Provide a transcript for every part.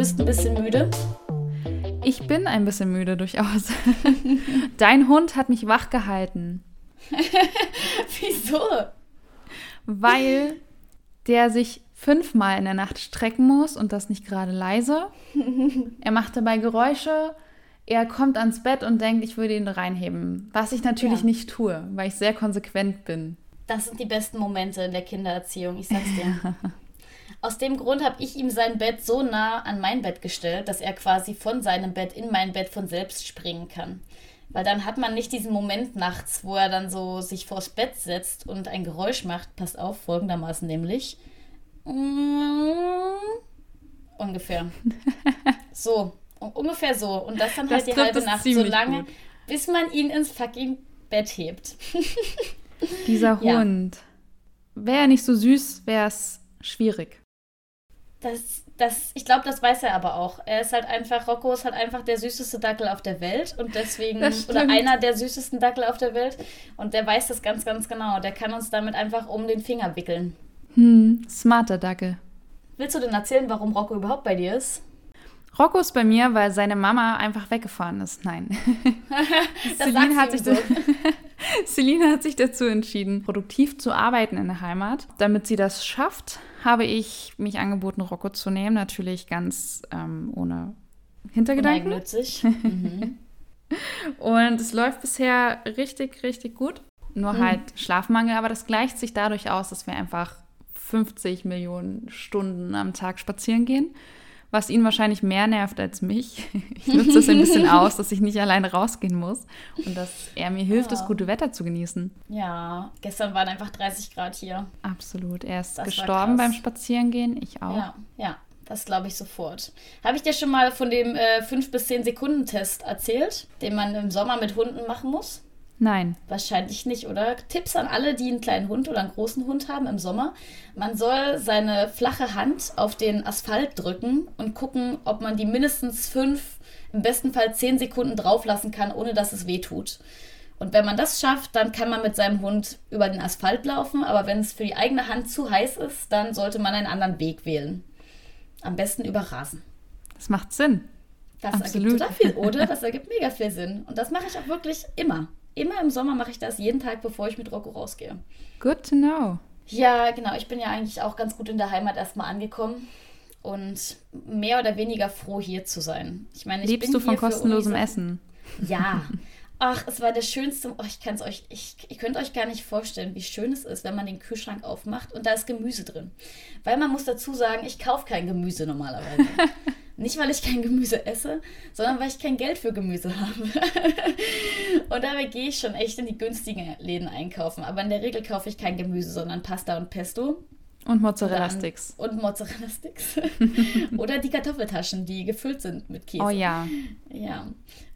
bist ein bisschen müde. Ich bin ein bisschen müde durchaus. Dein Hund hat mich wach gehalten. Wieso? Weil der sich fünfmal in der Nacht strecken muss und das nicht gerade leise. Er macht dabei Geräusche. Er kommt ans Bett und denkt, ich würde ihn reinheben. Was ich natürlich ja. nicht tue, weil ich sehr konsequent bin. Das sind die besten Momente in der Kindererziehung, ich sag's dir. Aus dem Grund habe ich ihm sein Bett so nah an mein Bett gestellt, dass er quasi von seinem Bett in mein Bett von selbst springen kann. Weil dann hat man nicht diesen Moment nachts, wo er dann so sich vors Bett setzt und ein Geräusch macht. Passt auf, folgendermaßen nämlich. Ungefähr. so, ungefähr so. Und das dann das halt die halbe Nacht, so lange, gut. bis man ihn ins fucking Bett hebt. Dieser Hund. Ja. Wäre er nicht so süß, wäre es schwierig. Das, das, ich glaube, das weiß er aber auch. Er ist halt einfach, Rocco ist halt einfach der süßeste Dackel auf der Welt und deswegen, oder einer der süßesten Dackel auf der Welt und der weiß das ganz, ganz genau. Der kann uns damit einfach um den Finger wickeln. Hm, smarter Dackel. Willst du denn erzählen, warum Rocco überhaupt bei dir ist? Rocco ist bei mir, weil seine Mama einfach weggefahren ist. Nein. Celine, hat sich so. Celine hat sich dazu entschieden, produktiv zu arbeiten in der Heimat. Damit sie das schafft, habe ich mich angeboten, Rocco zu nehmen. Natürlich ganz ähm, ohne Hintergedanken. Mhm. Und es läuft bisher richtig, richtig gut. Nur mhm. halt Schlafmangel, aber das gleicht sich dadurch aus, dass wir einfach 50 Millionen Stunden am Tag spazieren gehen was ihn wahrscheinlich mehr nervt als mich. Ich nutze das ein bisschen aus, dass ich nicht alleine rausgehen muss und dass er mir hilft, ja. das gute Wetter zu genießen. Ja, gestern waren einfach 30 Grad hier. Absolut. Er ist das gestorben beim Spazierengehen, ich auch. Ja, ja. Das glaube ich sofort. Habe ich dir schon mal von dem äh, 5 bis 10 Sekunden Test erzählt, den man im Sommer mit Hunden machen muss? Nein. Wahrscheinlich nicht, oder? Tipps an alle, die einen kleinen Hund oder einen großen Hund haben im Sommer. Man soll seine flache Hand auf den Asphalt drücken und gucken, ob man die mindestens fünf, im besten Fall zehn Sekunden drauflassen kann, ohne dass es weh tut. Und wenn man das schafft, dann kann man mit seinem Hund über den Asphalt laufen. Aber wenn es für die eigene Hand zu heiß ist, dann sollte man einen anderen Weg wählen. Am besten über Rasen. Das macht Sinn. Das Absolut. ergibt total viel, oder? Das ergibt mega viel Sinn. Und das mache ich auch wirklich immer. Immer im Sommer mache ich das, jeden Tag, bevor ich mit Rocco rausgehe. Good to know. Ja, genau. Ich bin ja eigentlich auch ganz gut in der Heimat erstmal angekommen und mehr oder weniger froh, hier zu sein. Ich meine, ich Liebst du von kostenlosem Essen? Ja. Ach, es war der schönste. Oh, ich kann es euch. Ich, ihr könnt euch gar nicht vorstellen, wie schön es ist, wenn man den Kühlschrank aufmacht und da ist Gemüse drin. Weil man muss dazu sagen, ich kaufe kein Gemüse normalerweise. Nicht, weil ich kein Gemüse esse, sondern weil ich kein Geld für Gemüse habe. und dabei gehe ich schon echt in die günstigen Läden einkaufen. Aber in der Regel kaufe ich kein Gemüse, sondern Pasta und Pesto. Und Mozzarella-Sticks. Und Mozzarella-Sticks. Oder die Kartoffeltaschen, die gefüllt sind mit Käse. Oh ja. Ja.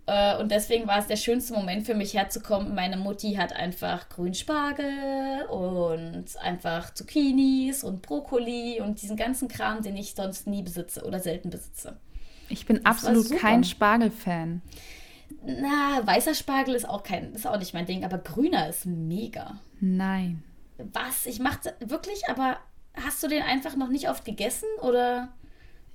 Äh, und deswegen war es der schönste Moment für mich herzukommen. Meine Mutti hat einfach Grünspargel und einfach Zucchinis und Brokkoli und diesen ganzen Kram, den ich sonst nie besitze oder selten besitze. Ich bin das absolut kein Spargel-Fan. Na, weißer Spargel ist auch kein, ist auch nicht mein Ding, aber grüner ist mega. Nein. Was? Ich mache wirklich, aber hast du den einfach noch nicht oft gegessen oder?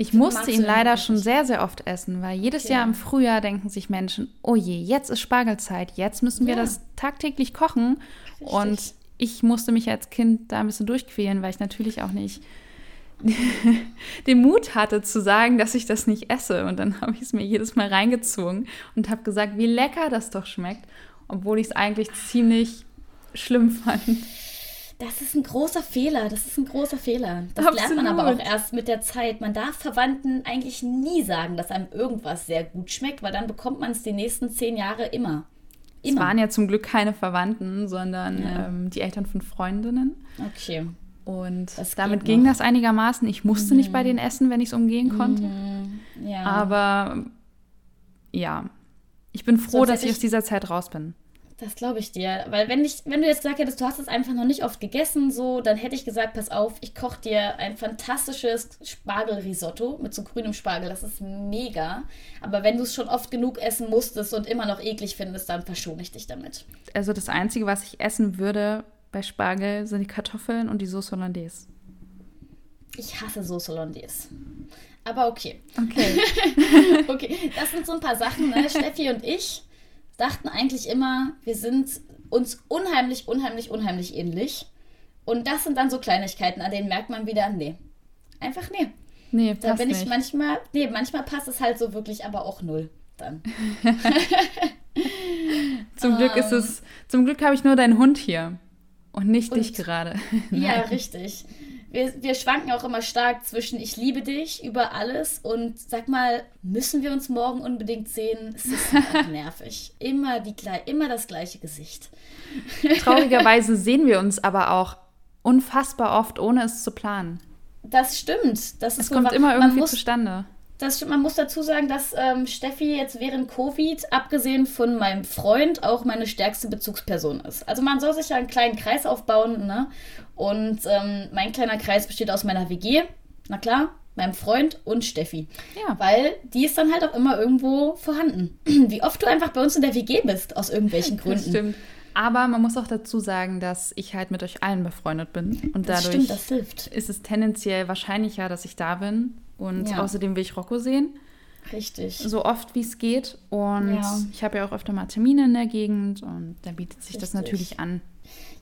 Ich musste ihn leider schon sehr, sehr oft essen, weil jedes okay. Jahr im Frühjahr denken sich Menschen, oh je, jetzt ist Spargelzeit, jetzt müssen wir ja. das tagtäglich kochen. Richtig. Und ich musste mich als Kind da ein bisschen durchquälen, weil ich natürlich auch nicht den Mut hatte zu sagen, dass ich das nicht esse. Und dann habe ich es mir jedes Mal reingezogen und habe gesagt, wie lecker das doch schmeckt, obwohl ich es eigentlich ziemlich schlimm fand. Das ist ein großer Fehler. Das ist ein großer Fehler. Das Absolut. lernt man aber auch erst mit der Zeit. Man darf Verwandten eigentlich nie sagen, dass einem irgendwas sehr gut schmeckt, weil dann bekommt man es die nächsten zehn Jahre immer. immer. Es waren ja zum Glück keine Verwandten, sondern ja. ähm, die Eltern von Freundinnen. Okay. Und das damit ging das einigermaßen. Ich musste mhm. nicht bei mhm. denen essen, wenn ich es umgehen konnte. Mhm. Ja. Aber ja, ich bin froh, Sonst dass ich aus dieser Zeit raus bin. Das glaube ich dir. Weil wenn, ich, wenn du jetzt gesagt hättest, du hast es einfach noch nicht oft gegessen, so, dann hätte ich gesagt, pass auf, ich koche dir ein fantastisches Spargelrisotto mit so grünem Spargel. Das ist mega. Aber wenn du es schon oft genug essen musstest und immer noch eklig findest, dann verschone ich dich damit. Also das Einzige, was ich essen würde bei Spargel, sind die Kartoffeln und die Sauce Hollandaise. Ich hasse Sauce Hollandaise. Aber okay. Okay. okay, das sind so ein paar Sachen. Ne? Steffi und ich dachten eigentlich immer, wir sind uns unheimlich, unheimlich, unheimlich ähnlich. Und das sind dann so Kleinigkeiten, an denen merkt man wieder, nee. Einfach nee. Nee, passt Da bin ich nicht. manchmal, nee, manchmal passt es halt so wirklich, aber auch null dann. Zum Glück ist es, zum Glück habe ich nur deinen Hund hier und nicht Und- dich gerade. Ja, richtig. Wir, wir schwanken auch immer stark zwischen ich liebe dich über alles und sag mal, müssen wir uns morgen unbedingt sehen? Es ist nervig. Immer, die, immer das gleiche Gesicht. Traurigerweise sehen wir uns aber auch unfassbar oft, ohne es zu planen. Das stimmt. Das ist Es wohl kommt immer irgendwie muss, zustande. Das stimmt, man muss dazu sagen, dass ähm, Steffi jetzt während Covid, abgesehen von meinem Freund, auch meine stärkste Bezugsperson ist. Also man soll sich ja einen kleinen Kreis aufbauen, ne? Und ähm, mein kleiner Kreis besteht aus meiner WG, na klar, meinem Freund und Steffi. Ja. Weil die ist dann halt auch immer irgendwo vorhanden. Wie oft du einfach bei uns in der WG bist, aus irgendwelchen Das Gründen. stimmt. Aber man muss auch dazu sagen, dass ich halt mit euch allen befreundet bin. Und Das dadurch stimmt, das ist es tendenziell wahrscheinlicher, dass ich da bin. Und Ja. außerdem will ich Rocco sehen, Richtig. so oft wie es geht. Und Ja. ich habe ja auch öfter mal Termine in der Gegend und da bietet sich das Richtig. natürlich an.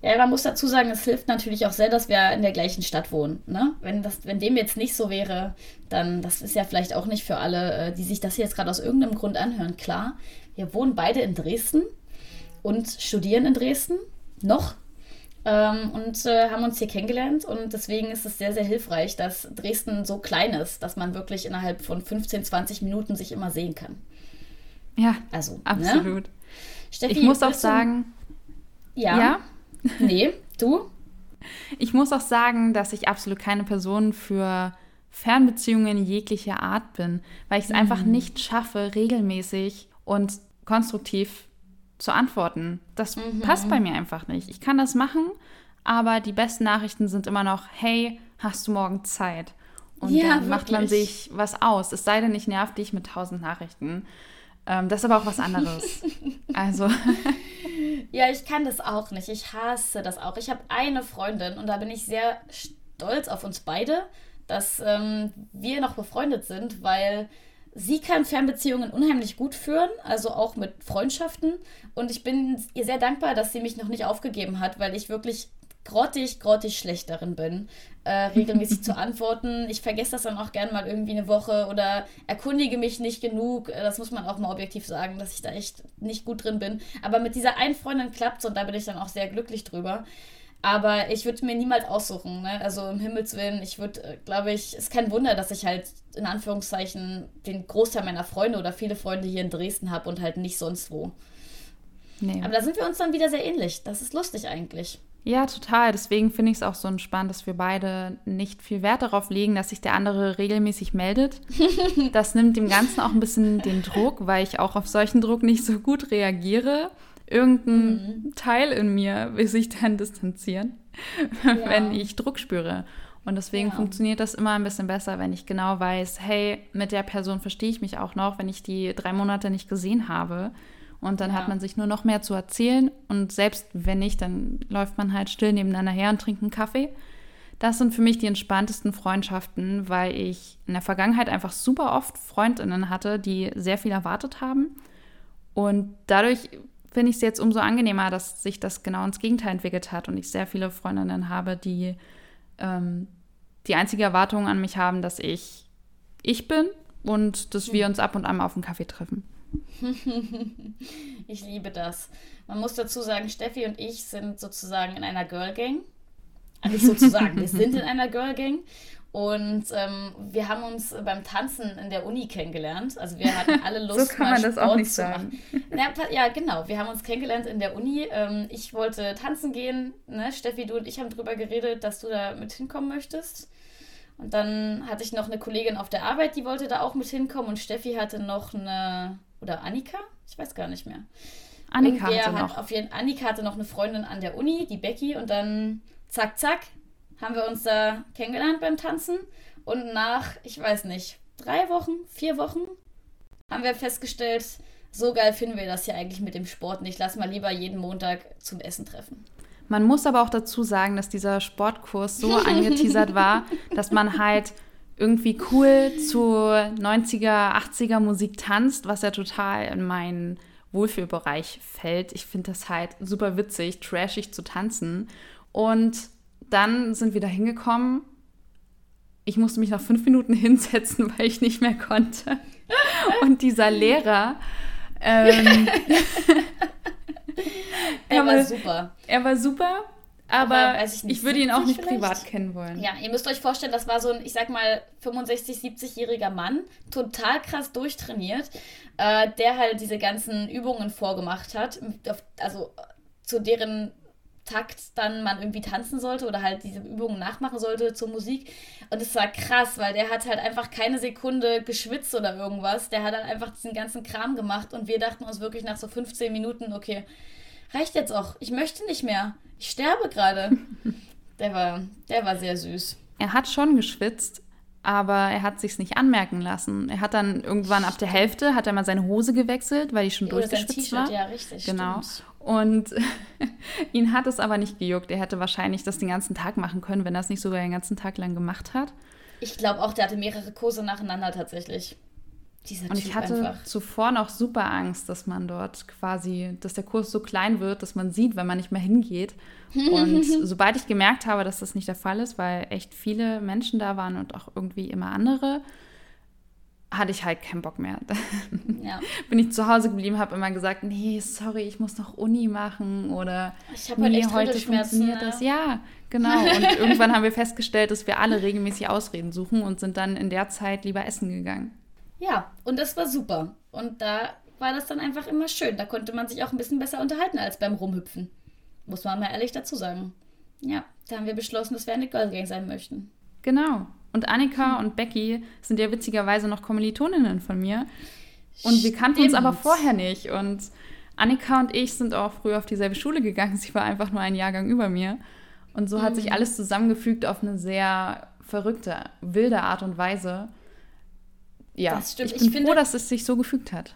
Ja, man muss dazu sagen, es hilft natürlich auch sehr, dass wir in der gleichen Stadt wohnen. Ne? Wenn, das, wenn dem jetzt nicht so wäre, dann, das ist ja vielleicht auch nicht für alle, äh, die sich das jetzt gerade aus irgendeinem Grund anhören, klar. Wir wohnen beide in Dresden und studieren in Dresden noch ähm, und äh, haben uns hier kennengelernt. Und deswegen ist es sehr, sehr hilfreich, dass Dresden so klein ist, dass man wirklich innerhalb von 15, 20 Minuten sich immer sehen kann. Ja, Also, Ne? absolut. Steffi, Ich muss auch sagen, Ja. ja, Nee, du? ich muss auch sagen, dass ich absolut keine Person für Fernbeziehungen jeglicher Art bin, weil ich es einfach Mhm. nicht schaffe, regelmäßig und konstruktiv zu antworten. Das Mhm. passt bei mir einfach nicht. Ich kann das machen, aber die besten Nachrichten sind immer noch, hey, hast du morgen Zeit? Und Ja, dann macht man wirklich. sich was aus. Es sei denn, ich nerv dich mit tausend Nachrichten. Ähm, das ist aber auch was anderes. also, Ja, ich kann das auch nicht. Ich hasse das auch. Ich habe eine Freundin und da bin ich sehr stolz auf uns beide, dass ähm, wir noch befreundet sind, weil sie kann Fernbeziehungen unheimlich gut führen, also auch mit Freundschaften. Und ich bin ihr sehr dankbar, dass sie mich noch nicht aufgegeben hat, weil ich wirklich grottig, grottig schlecht darin bin, äh, regelmäßig zu antworten. Ich vergesse das dann auch gern mal irgendwie eine Woche oder erkundige mich nicht genug. Äh, Das muss man auch mal objektiv sagen, dass ich da echt nicht gut drin bin. Aber mit dieser einen Freundin klappt und da bin ich dann auch sehr glücklich drüber. Aber ich würde mir niemals aussuchen, ne? Also im Himmels Willen, ich würde, glaube ich, ist kein Wunder, dass ich halt in Anführungszeichen den Großteil meiner Freunde oder viele Freunde hier in Dresden habe und halt nicht sonst wo. nee. Aber da sind wir uns dann wieder sehr ähnlich. Das ist lustig eigentlich. Ja, total. Deswegen finde ich es auch so entspannt, dass wir beide nicht viel Wert darauf legen, dass sich der andere regelmäßig meldet. Das nimmt dem Ganzen auch ein bisschen den Druck, weil ich auch auf solchen Druck nicht so gut reagiere. Irgendein Teil in mir will sich dann distanzieren, wenn ich Druck spüre. Und desegen Ja. funktioniert das immer ein bisschen besser, wenn ich genau weiß, hey, mit der Person verstehe ich mich auch noch, wenn ich die drei Monate nicht gesehen habe. Und dann Ja. hat man sich nur noch mehr zu erzählen. Und selbst wenn nicht, dann läuft man halt still nebeneinander her und trinkt einen Kaffee. Das sind für mich die entspanntesten Freundschaften, weil ich in der Vergangenheit einfach super oft Freundinnen hatte, die sehr viel erwartet haben. Und dadurch finde ich es jetzt umso angenehmer, dass sich das genau ins Gegenteil entwickelt hat und ich sehr viele Freundinnen habe, die ähm, die einzige Erwartung an mich haben, dass ich ich bin und dass wir uns ab und an auf einen Kaffee treffen. Ich liebe das. Man muss dazu sagen, Steffi und ich sind sozusagen in einer Girl Gang. Also sozusagen, wir sind in einer Girl Gang. Und ähm, wir haben uns beim Tanzen in der Uni kennengelernt. Also wir hatten alle Lust, So kann man das auch nicht sagen. Ja, ja, genau. Wir haben uns kennengelernt in der Uni. Ähm, ich wollte tanzen gehen. Ne? Steffi, du und ich haben darüber geredet, dass du da mit hinkommen möchtest. Und dann hatte ich noch eine Kollegin auf der Arbeit, die wollte da auch mit hinkommen. Und Steffi hatte noch eine, oder Annika? Ich weiß gar nicht mehr. Annika hatte hat noch. Auf jeden, Annika hatte noch eine Freundin an der Uni, die Becky. Und dann zack, zack, haben wir uns da kennengelernt beim Tanzen. Und nach, ich weiß nicht, drei Wochen, vier Wochen haben wir festgestellt, so geil finden wir das hier eigentlich mit dem Sport nicht. Lass mal lieber jeden Montag zum Essen treffen. Man muss aber auch dazu sagen, dass dieser Sportkurs so angeteasert war, dass man halt irgendwie cool zu 90er, 80er Musik tanzt, was ja total in meinen Wohlfühlbereich fällt. Ich finde das halt super witzig, trashig zu tanzen. Und dann sind wir da hingekommen. Ich musste mich nach fünf Minuten hinsetzen, weil ich nicht mehr konnte. Und dieser Lehrer. Ähm, er war super. Er war super aber, ich, ich, würde ihn auch nicht vielleicht? privat kennen wollen. Ja, ihr müsst euch vorstellen, das war so ein, ich sag mal, 65, 70-jähriger Mann, total krass durchtrainiert, äh, der halt diese ganzen Übungen vorgemacht hat, also zu deren Takt dann man irgendwie tanzen sollte oder halt diese Übungen nachmachen sollte zur Musik. Und es war krass, weil der hat halt einfach keine Sekunde geschwitzt oder irgendwas. Der hat halt einfach diesen ganzen Kram gemacht und wir dachten uns wirklich nach so 15 Minuten, okay, reicht jetzt auch. Ich möchte nicht mehr. Ich sterbe gerade. Der war, der war sehr süß. Er hat schon geschwitzt, aber er hat sich's nicht anmerken lassen. Er hat dann irgendwann ab der Hälfte hat er mal seine Hose gewechselt, weil die schon Oder durchgeschwitzt war. Ja, richtig. Genau. Stimmt. Und ihn hat es aber nicht gejuckt. Er hätte wahrscheinlich das den ganzen Tag machen können, wenn er es nicht sogar den ganzen Tag lang gemacht hat. Ich glaube auch, der hatte mehrere Kurse nacheinander tatsächlich. Dieser und ich hatte einfach. zuvor noch super Angst, dass man dort quasi, dass der Kurs so klein wird, dass man sieht, wenn man nicht mehr hingeht. Und sobald ich gemerkt habe, dass das nicht der Fall ist, weil echt viele Menschen da waren und auch irgendwie immer andere, hatte ich halt keinen Bock mehr. Ja. Bin ich zu Hause geblieben, habe immer gesagt, nee, sorry, ich muss noch Uni machen oder ich habe halt nee, heute funktioniert das. Ja, genau. Und irgendwann haben wir festgestellt, dass wir alle regelmäßig Ausreden suchen und sind dann in der Zeit lieber essen gegangen. Ja, und das war super. Und da war das dann einfach immer schön. Da konnte man sich auch ein bisschen besser unterhalten als beim Rumhüpfen. Muss man mal ehrlich dazu sagen. Ja, da haben wir beschlossen, dass wir eine Girl Gang sein möchten. Genau. Und Annika und Becky sind ja witzigerweise noch Kommilitoninnen von mir. Und wir kannten uns aber vorher nicht. Und Annika und ich sind auch früher auf dieselbe Schule gegangen. Sie war einfach nur ein Jahrgang über mir. Und so hat sich hm. alles zusammengefügt auf eine sehr verrückte, wilde Art und Weise ja, das stimmt. ich bin ich finde, froh, dass es sich so gefügt hat.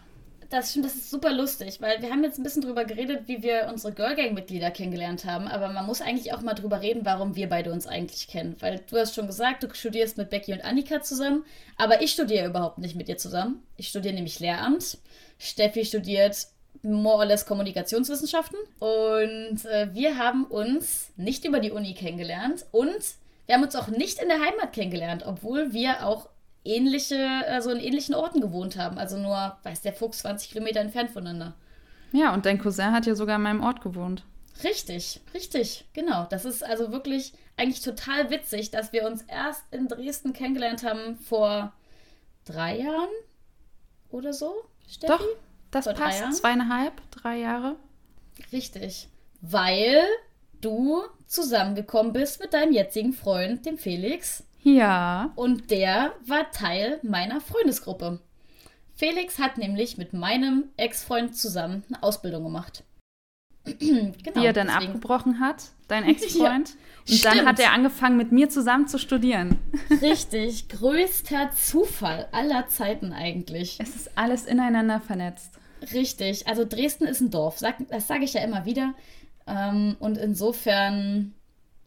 Das stimmt, das ist super lustig, weil wir haben jetzt ein bisschen drüber geredet, wie wir unsere Girl Gang-Mitglieder kennengelernt haben, aber man muss eigentlich auch mal drüber reden, warum wir beide uns eigentlich kennen. Weil du hast schon gesagt, du studierst mit Becky und Annika zusammen, aber ich studiere überhaupt nicht mit dir zusammen. Ich studiere nämlich Lehramt. Steffi studiert more or less Kommunikationswissenschaften und äh, wir haben uns nicht über die Uni kennengelernt und wir haben uns auch nicht in der Heimat kennengelernt, obwohl wir auch ähnliche, also in ähnlichen Orten gewohnt haben. Also nur, weiß der Fuchs, 20 Kilometer entfernt voneinander. Ja, und dein Cousin hat ja sogar in meinem Ort gewohnt. Richtig, richtig, genau. Das ist also wirklich eigentlich total witzig, dass wir uns erst in Dresden kennengelernt haben vor drei Jahren oder so. Steffi? Doch, das vor passt. Zweieinhalb, drei Jahre. Richtig. Weil du zusammengekommen bist mit deinem jetzigen Freund, dem Felix. Ja. Und der war Teil meiner Freundesgruppe. Felix hat nämlich mit meinem Ex-Freund zusammen eine Ausbildung gemacht. genau, Die er dann deswegen. abgebrochen hat, dein Ex-Freund. ja, und stimmt. dann hat er angefangen, mit mir zusammen zu studieren. Richtig, größter Zufall aller Zeiten eigentlich. Es ist alles ineinander vernetzt. Richtig, also Dresden ist ein Dorf, das sage ich ja immer wieder. Ähm, und insofern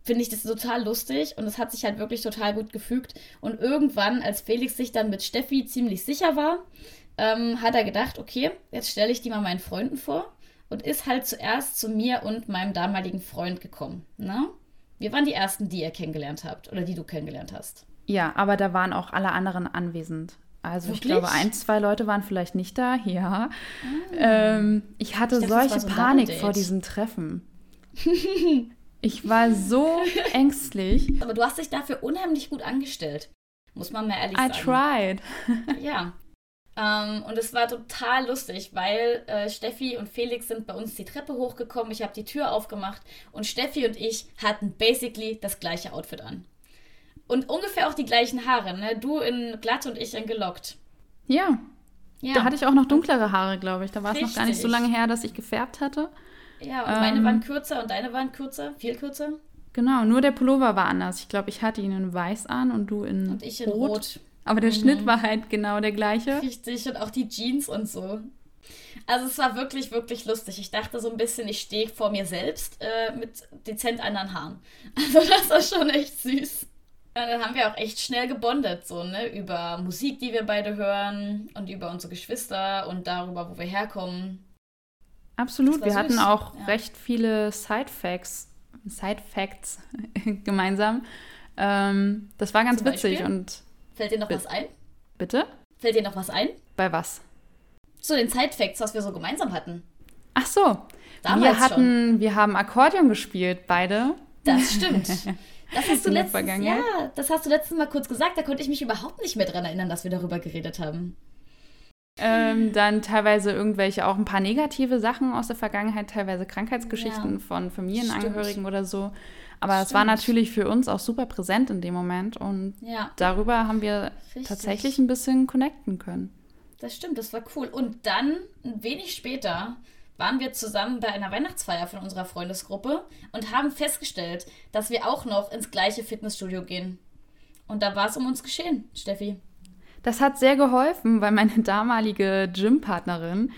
finde ich das total lustig und es hat sich halt wirklich total gut gefügt. Und irgendwann, als Felix sich dann mit Steffi ziemlich sicher war, ähm, hat er gedacht, okay, jetzt stelle ich die mal meinen Freunden vor und ist halt zuerst zu mir und meinem damaligen Freund gekommen. Ne? Wir waren die ersten, die ihr kennengelernt habt oder die du kennengelernt hast. Ja, aber da waren auch alle anderen anwesend. Also Wirklich? ich glaube, ein, zwei Leute waren vielleicht nicht da, ja. Ah. Ähm, ich hatte ich dachte, solche so Panik vor diesem Treffen. Ich war so ängstlich. Aber du hast dich dafür unheimlich gut angestellt. Muss man mal ehrlich I sagen. I tried. ja. Ähm, und es war total lustig, weil äh, Steffi und Felix sind bei uns die Treppe hochgekommen. Ich habe die Tür aufgemacht und Steffi und ich hatten basically das gleiche Outfit an. Und ungefähr auch die gleichen Haare, ne? Du in glatt und ich in gelockt. Ja. ja. Da hatte ich auch noch dunklere Haare, glaube ich. Da war es noch gar nicht so lange her, dass ich gefärbt hatte. Ja, und ähm, meine waren kürzer und deine waren kürzer, viel kürzer. Genau, nur der Pullover war anders. Ich glaube, ich hatte ihn in weiß an und du in und ich in rot. rot. Aber der mhm. Schnitt war halt genau der gleiche. Richtig, und auch die Jeans und so. Also es war wirklich, wirklich lustig. Ich dachte so ein bisschen, ich stehe vor mir selbst äh, mit dezent anderen Haaren. Also das war schon echt süß. Ja, dann haben wir auch echt schnell gebondet, so, ne? Über Musik, die wir beide hören und über unsere Geschwister und darüber, wo wir herkommen. Absolut, wir süß. hatten auch ja. recht viele Side-Facts, Side-Facts gemeinsam. Ähm, das war ganz Zum witzig Beispiel? und. Fällt dir noch was ein? Bitte? Fällt dir noch was ein? Bei was? Zu den Side-Facts, was wir so gemeinsam hatten. Ach so. Damals wir hatten, schon. wir haben Akkordeon gespielt, beide. Das stimmt. Das hast du letztens, ja, das hast du letztens mal kurz gesagt. Da konnte ich mich überhaupt nicht mehr dran erinnern, dass wir darüber geredet haben. Ähm, dann teilweise irgendwelche auch ein paar negative Sachen aus der Vergangenheit, teilweise Krankheitsgeschichten ja. von Familienangehörigen Stimmt. oder so. Aber es war natürlich für uns auch super präsent in dem Moment und ja. darüber haben wir Richtig. tatsächlich ein bisschen connecten können. Das stimmt, das war cool. Und dann, ein wenig später, waren wir zusammen bei einer Weihnachtsfeier von unserer Freundesgruppe und haben festgestellt, dass wir auch noch ins gleiche Fitnessstudio gehen. Und da war es um uns geschehen, Steffi. Das hat sehr geholfen, weil meine damalige Gympartnerin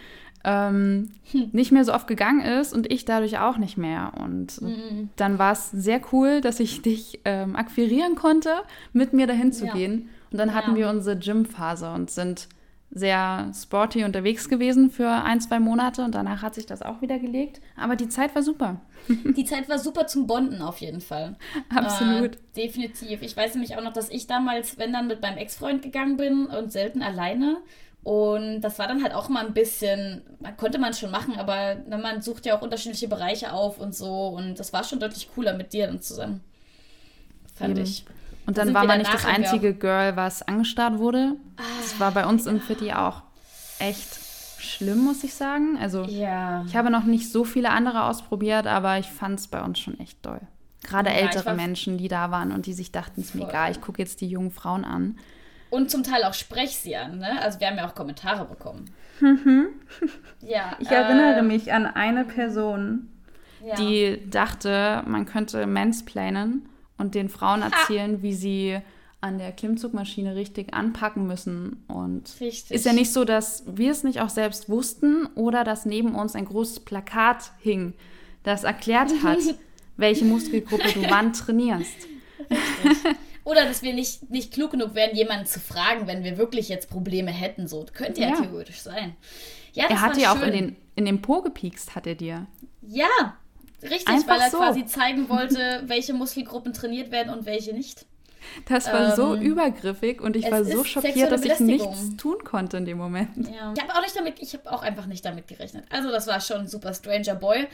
ähm, hm. nicht mehr so oft gegangen ist und ich dadurch auch nicht mehr. Und mhm. dann war es sehr cool, dass ich dich ähm, akquirieren konnte, mit mir dahin zu ja. gehen. Und dann hatten ja. wir unsere Gymphase und sind sehr sporty unterwegs gewesen für ein, zwei Monate und danach hat sich das auch wieder gelegt. Aber die Zeit war super. Die Zeit war super zum Bonden auf jeden Fall. Absolut. Äh, definitiv. Ich weiß nämlich auch noch, dass ich damals, wenn dann mit meinem Ex-Freund gegangen bin und selten alleine. Und das war dann halt auch mal ein bisschen, konnte man schon machen, aber ne, man sucht ja auch unterschiedliche Bereiche auf und so. Und das war schon deutlich cooler mit dir dann zusammen. Fand Eben. ich. Und dann war man nicht das einzige Girl, was angestarrt wurde. Ah, das war bei uns ja. im Fitti auch echt schlimm, muss ich sagen. Also ja. ich habe noch nicht so viele andere ausprobiert, aber ich fand es bei uns schon echt doll. Gerade ja, ältere Menschen, die da waren und die sich dachten, es ist mir egal, ich gucke jetzt die jungen Frauen an. Und zum Teil auch sprech sie an, ne? Also wir haben ja auch Kommentare bekommen. Mhm. ja. Ich äh, erinnere mich an eine Person, ja. die dachte, man könnte mansplainen und den Frauen erzählen, ha. wie sie an der Klimmzugmaschine richtig anpacken müssen. Und richtig. ist ja nicht so, dass wir es nicht auch selbst wussten oder dass neben uns ein großes Plakat hing, das erklärt hat, welche Muskelgruppe du wann trainierst. Richtig. Oder dass wir nicht, nicht klug genug wären, jemanden zu fragen, wenn wir wirklich jetzt Probleme hätten. So könnte ja, ja. theoretisch sein. Ja, er hat dir auch in den, in den Po gepiekst, hat er dir. Ja, Richtig, Einfach weil er so. quasi zeigen wollte, welche Muskelgruppen trainiert werden und welche nicht. Das war ähm, so übergriffig und ich war so schockiert, dass ich nichts tun konnte in dem Moment. Ja. Ich habe auch nicht damit, ich habe auch einfach nicht damit gerechnet. Also das war schon ein super Stranger Boy.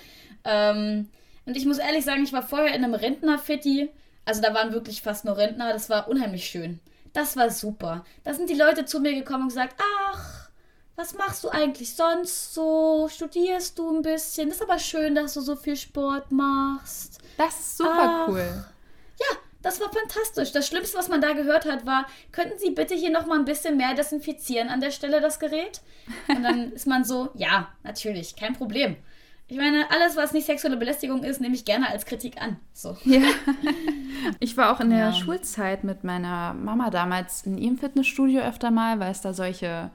Ähm, und ich muss ehrlich sagen, ich war vorher in einem Rentner-Fitti. Also da waren wirklich fast nur Rentner. Das war unheimlich schön. Das war super. Da sind die Leute zu mir gekommen und gesagt, ach, was machst du eigentlich sonst so? Studierst du ein bisschen? Ist aber schön, dass du so viel Sport machst. Das ist super Ach, cool. Ja, das war fantastisch. Das Schlimmste, was man da gehört hat, war, könnten Sie bitte hier noch mal ein bisschen mehr desinfizieren an der Stelle, das Gerät? Und dann ist man so, ja, natürlich, kein Problem. Ich meine, alles, was nicht sexuelle Belästigung ist, nehme ich gerne als Kritik an. So. Ja. Ich war auch in der ja. Schulzeit mit meiner Mama damals in ihrem Fitnessstudio öfter mal, weil es da solche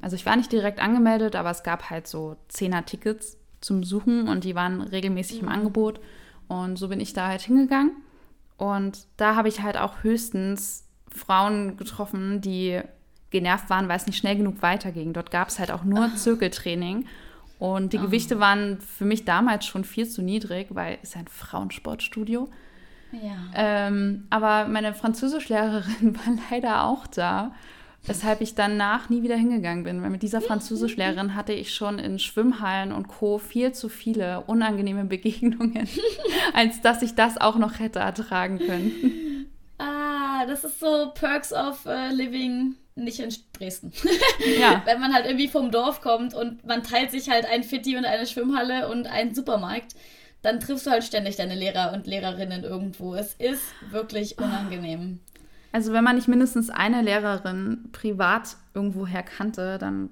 also ich war nicht direkt angemeldet, aber es gab halt so Zehner-Tickets zum Suchen und die waren regelmäßig mhm. im Angebot. Und so bin ich da halt hingegangen. Und da habe ich halt auch höchstens Frauen getroffen, die genervt waren, weil es nicht schnell genug weiterging. Dort gab es halt auch nur Zirkeltraining. Und die oh. Gewichte waren für mich damals schon viel zu niedrig, weil es ist ein Frauensportstudio. Ja. Ähm, aber meine Französischlehrerin war leider auch da. Weshalb ich danach nie wieder hingegangen bin, weil mit dieser Französischlehrerin hatte ich schon in Schwimmhallen und Co. viel zu viele unangenehme Begegnungen, als dass ich das auch noch hätte ertragen können. Ah, das ist so Perks of uh, Living nicht in Dresden. Ja. Wenn man halt irgendwie vom Dorf kommt und man teilt sich halt ein Fitti und eine Schwimmhalle und einen Supermarkt, dann triffst du halt ständig deine Lehrer und Lehrerinnen irgendwo. Es ist wirklich unangenehm. Also wenn man nicht mindestens eine Lehrerin privat irgendwoher kannte, dann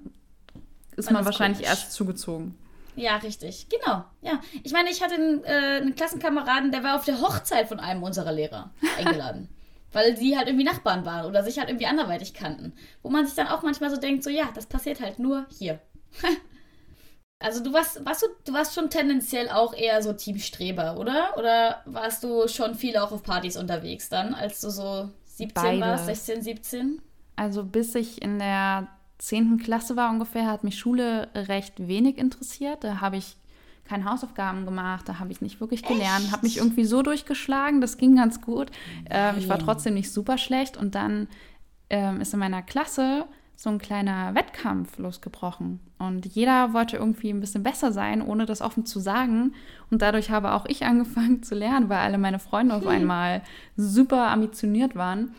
ist man, man ist wahrscheinlich komisch. erst zugezogen. Ja, richtig. Genau. Ja. Ich meine, ich hatte einen, äh, einen Klassenkameraden, der war auf der Hochzeit von einem unserer Lehrer eingeladen. weil sie halt irgendwie Nachbarn waren oder sich halt irgendwie anderweitig kannten. Wo man sich dann auch manchmal so denkt, so ja, das passiert halt nur hier. Also du warst, warst du, du warst schon tendenziell auch eher so Teamstreber, oder? Oder warst du schon viel auch auf Partys unterwegs dann, als du so 17 Beides. warst, 16, 17? Also bis ich in der 10. Klasse war ungefähr, hat mich Schule recht wenig interessiert. Da habe ich keine Hausaufgaben gemacht, da habe ich nicht wirklich gelernt, habe mich irgendwie so durchgeschlagen, das ging ganz gut. Ähm, ich war trotzdem nicht super schlecht und dann ähm, ist in meiner Klasse so ein kleiner Wettkampf losgebrochen. Und jeder wollte irgendwie ein bisschen besser sein, ohne das offen zu sagen. Und dadurch habe auch ich angefangen zu lernen, weil alle meine Freunde auf einmal super ambitioniert waren.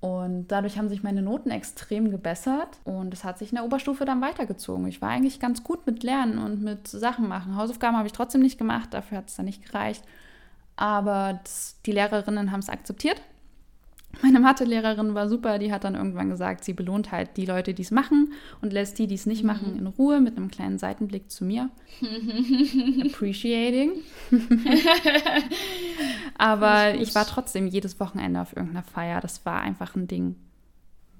Und dadurch haben sich meine Noten extrem gebessert und es hat sich in der Oberstufe dann weitergezogen. Ich war eigentlich ganz gut mit Lernen und mit Sachen machen. Hausaufgaben habe ich trotzdem nicht gemacht, dafür hat es dann nicht gereicht. Aber das, die Lehrerinnen haben es akzeptiert meine Mathelehrerin war super, die hat dann irgendwann gesagt, sie belohnt halt die Leute, die es machen und lässt die, die es nicht mhm. machen, in Ruhe mit einem kleinen Seitenblick zu mir. Appreciating. Aber ich war trotzdem jedes Wochenende auf irgendeiner Feier. Das war einfach ein Ding.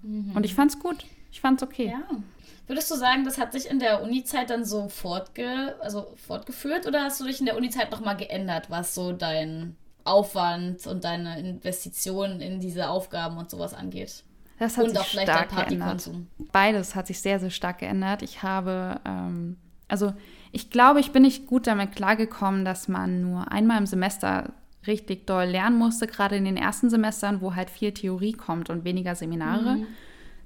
Mhm. Und ich fand's gut. Ich fand's okay. Ja. Würdest du sagen, das hat sich in der Uni-Zeit dann so fortge also fortgeführt oder hast du dich in der Uni-Zeit nochmal geändert, was so dein Aufwand und deine Investitionen in diese Aufgaben und sowas angeht. Das hat und sich auch vielleicht stark geändert. Beides hat sich sehr, sehr stark geändert. Ich habe, ähm, also ich glaube, ich bin nicht gut damit klargekommen, dass man nur einmal im Semester richtig doll lernen musste, gerade in den ersten Semestern, wo halt viel Theorie kommt und weniger Seminare. Mhm.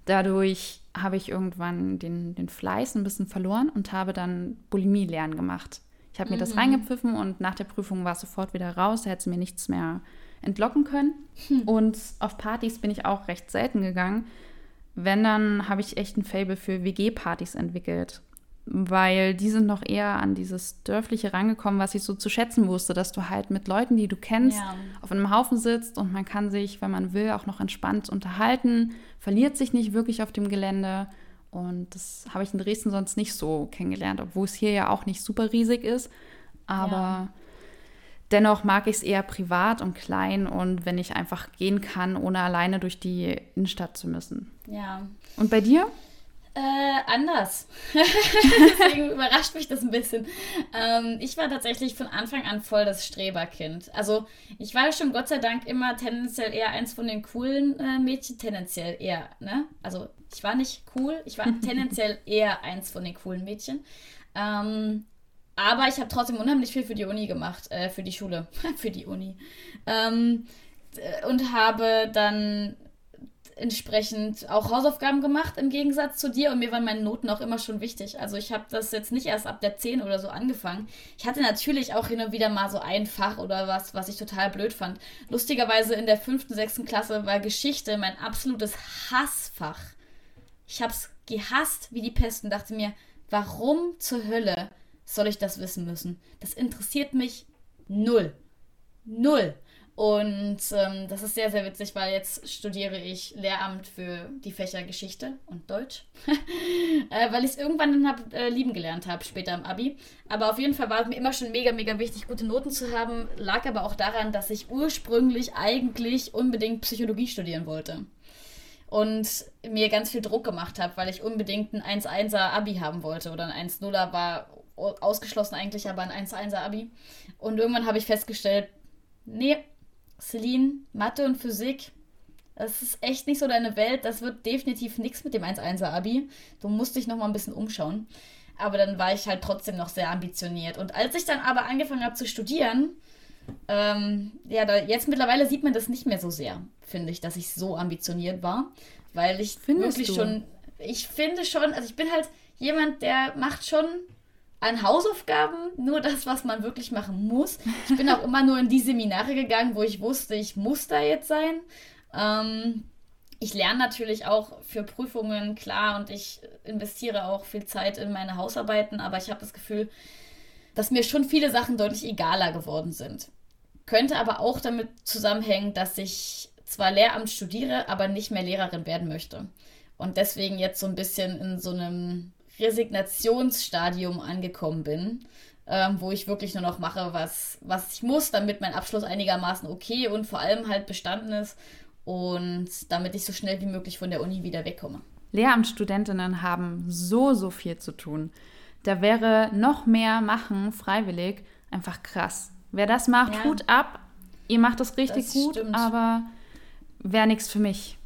Dadurch habe ich irgendwann den, den Fleiß ein bisschen verloren und habe dann Bulimie lernen gemacht. Ich habe mir mhm. das reingepfiffen und nach der Prüfung war es sofort wieder raus. Da hätte sie mir nichts mehr entlocken können. Hm. Und auf Partys bin ich auch recht selten gegangen. Wenn, dann habe ich echt ein Fable für WG-Partys entwickelt. Weil die sind noch eher an dieses Dörfliche rangekommen, was ich so zu schätzen wusste, dass du halt mit Leuten, die du kennst, ja. auf einem Haufen sitzt und man kann sich, wenn man will, auch noch entspannt unterhalten, verliert sich nicht wirklich auf dem Gelände und das habe ich in Dresden sonst nicht so kennengelernt, obwohl es hier ja auch nicht super riesig ist. Aber ja. dennoch mag ich es eher privat und klein und wenn ich einfach gehen kann, ohne alleine durch die Innenstadt zu müssen. Ja. Und bei dir? Äh, anders. Deswegen überrascht mich das ein bisschen. Ähm, ich war tatsächlich von Anfang an voll das Streberkind. Also ich war schon Gott sei Dank immer tendenziell eher eins von den coolen äh, Mädchen, tendenziell eher, ne? Also ich war nicht cool, ich war tendenziell eher eins von den coolen Mädchen. Ähm, aber ich habe trotzdem unheimlich viel für die Uni gemacht, äh, für die Schule, für die Uni. Ähm, und habe dann entsprechend auch Hausaufgaben gemacht im Gegensatz zu dir und mir waren meine Noten auch immer schon wichtig. Also ich habe das jetzt nicht erst ab der 10 oder so angefangen. Ich hatte natürlich auch hin und wieder mal so ein Fach oder was, was ich total blöd fand. Lustigerweise in der 5., 6. Klasse war Geschichte mein absolutes Hassfach. Ich habe es gehasst wie die Pest und dachte mir, warum zur Hölle soll ich das wissen müssen? Das interessiert mich null. Null. Und ähm, das ist sehr, sehr witzig, weil jetzt studiere ich Lehramt für die Fächer Geschichte und Deutsch. äh, weil ich es irgendwann dann hab, äh, lieben gelernt habe, später im Abi. Aber auf jeden Fall war es mir immer schon mega, mega wichtig, gute Noten zu haben. Lag aber auch daran, dass ich ursprünglich eigentlich unbedingt Psychologie studieren wollte. Und mir ganz viel Druck gemacht habe, weil ich unbedingt ein 1-1er Abi haben wollte. Oder ein 1-0er war ausgeschlossen eigentlich, aber ein 1-1er Abi. Und irgendwann habe ich festgestellt, nee, Celine, Mathe und Physik, das ist echt nicht so deine Welt. Das wird definitiv nichts mit dem 1-1er Abi. Du musst dich noch mal ein bisschen umschauen. Aber dann war ich halt trotzdem noch sehr ambitioniert. Und als ich dann aber angefangen habe zu studieren, ähm, ja, da, jetzt mittlerweile sieht man das nicht mehr so sehr, finde ich, dass ich so ambitioniert war. Weil ich Findest wirklich du? schon, ich finde schon, also ich bin halt jemand, der macht schon an Hausaufgaben nur das, was man wirklich machen muss. Ich bin auch immer nur in die Seminare gegangen, wo ich wusste, ich muss da jetzt sein. Ähm, ich lerne natürlich auch für Prüfungen, klar, und ich investiere auch viel Zeit in meine Hausarbeiten, aber ich habe das Gefühl, dass mir schon viele Sachen deutlich egaler geworden sind. Könnte aber auch damit zusammenhängen, dass ich zwar Lehramt studiere, aber nicht mehr Lehrerin werden möchte. Und deswegen jetzt so ein bisschen in so einem Resignationsstadium angekommen bin, ähm, wo ich wirklich nur noch mache, was, was ich muss, damit mein Abschluss einigermaßen okay und vor allem halt bestanden ist und damit ich so schnell wie möglich von der Uni wieder wegkomme. Lehramtsstudentinnen haben so, so viel zu tun. da wäre noch mehr machen, freiwillig, einfach krass. Wer das macht, ja. Hut ab. Ihr macht das richtig das gut, stimmt. aber wäre nichts für mich.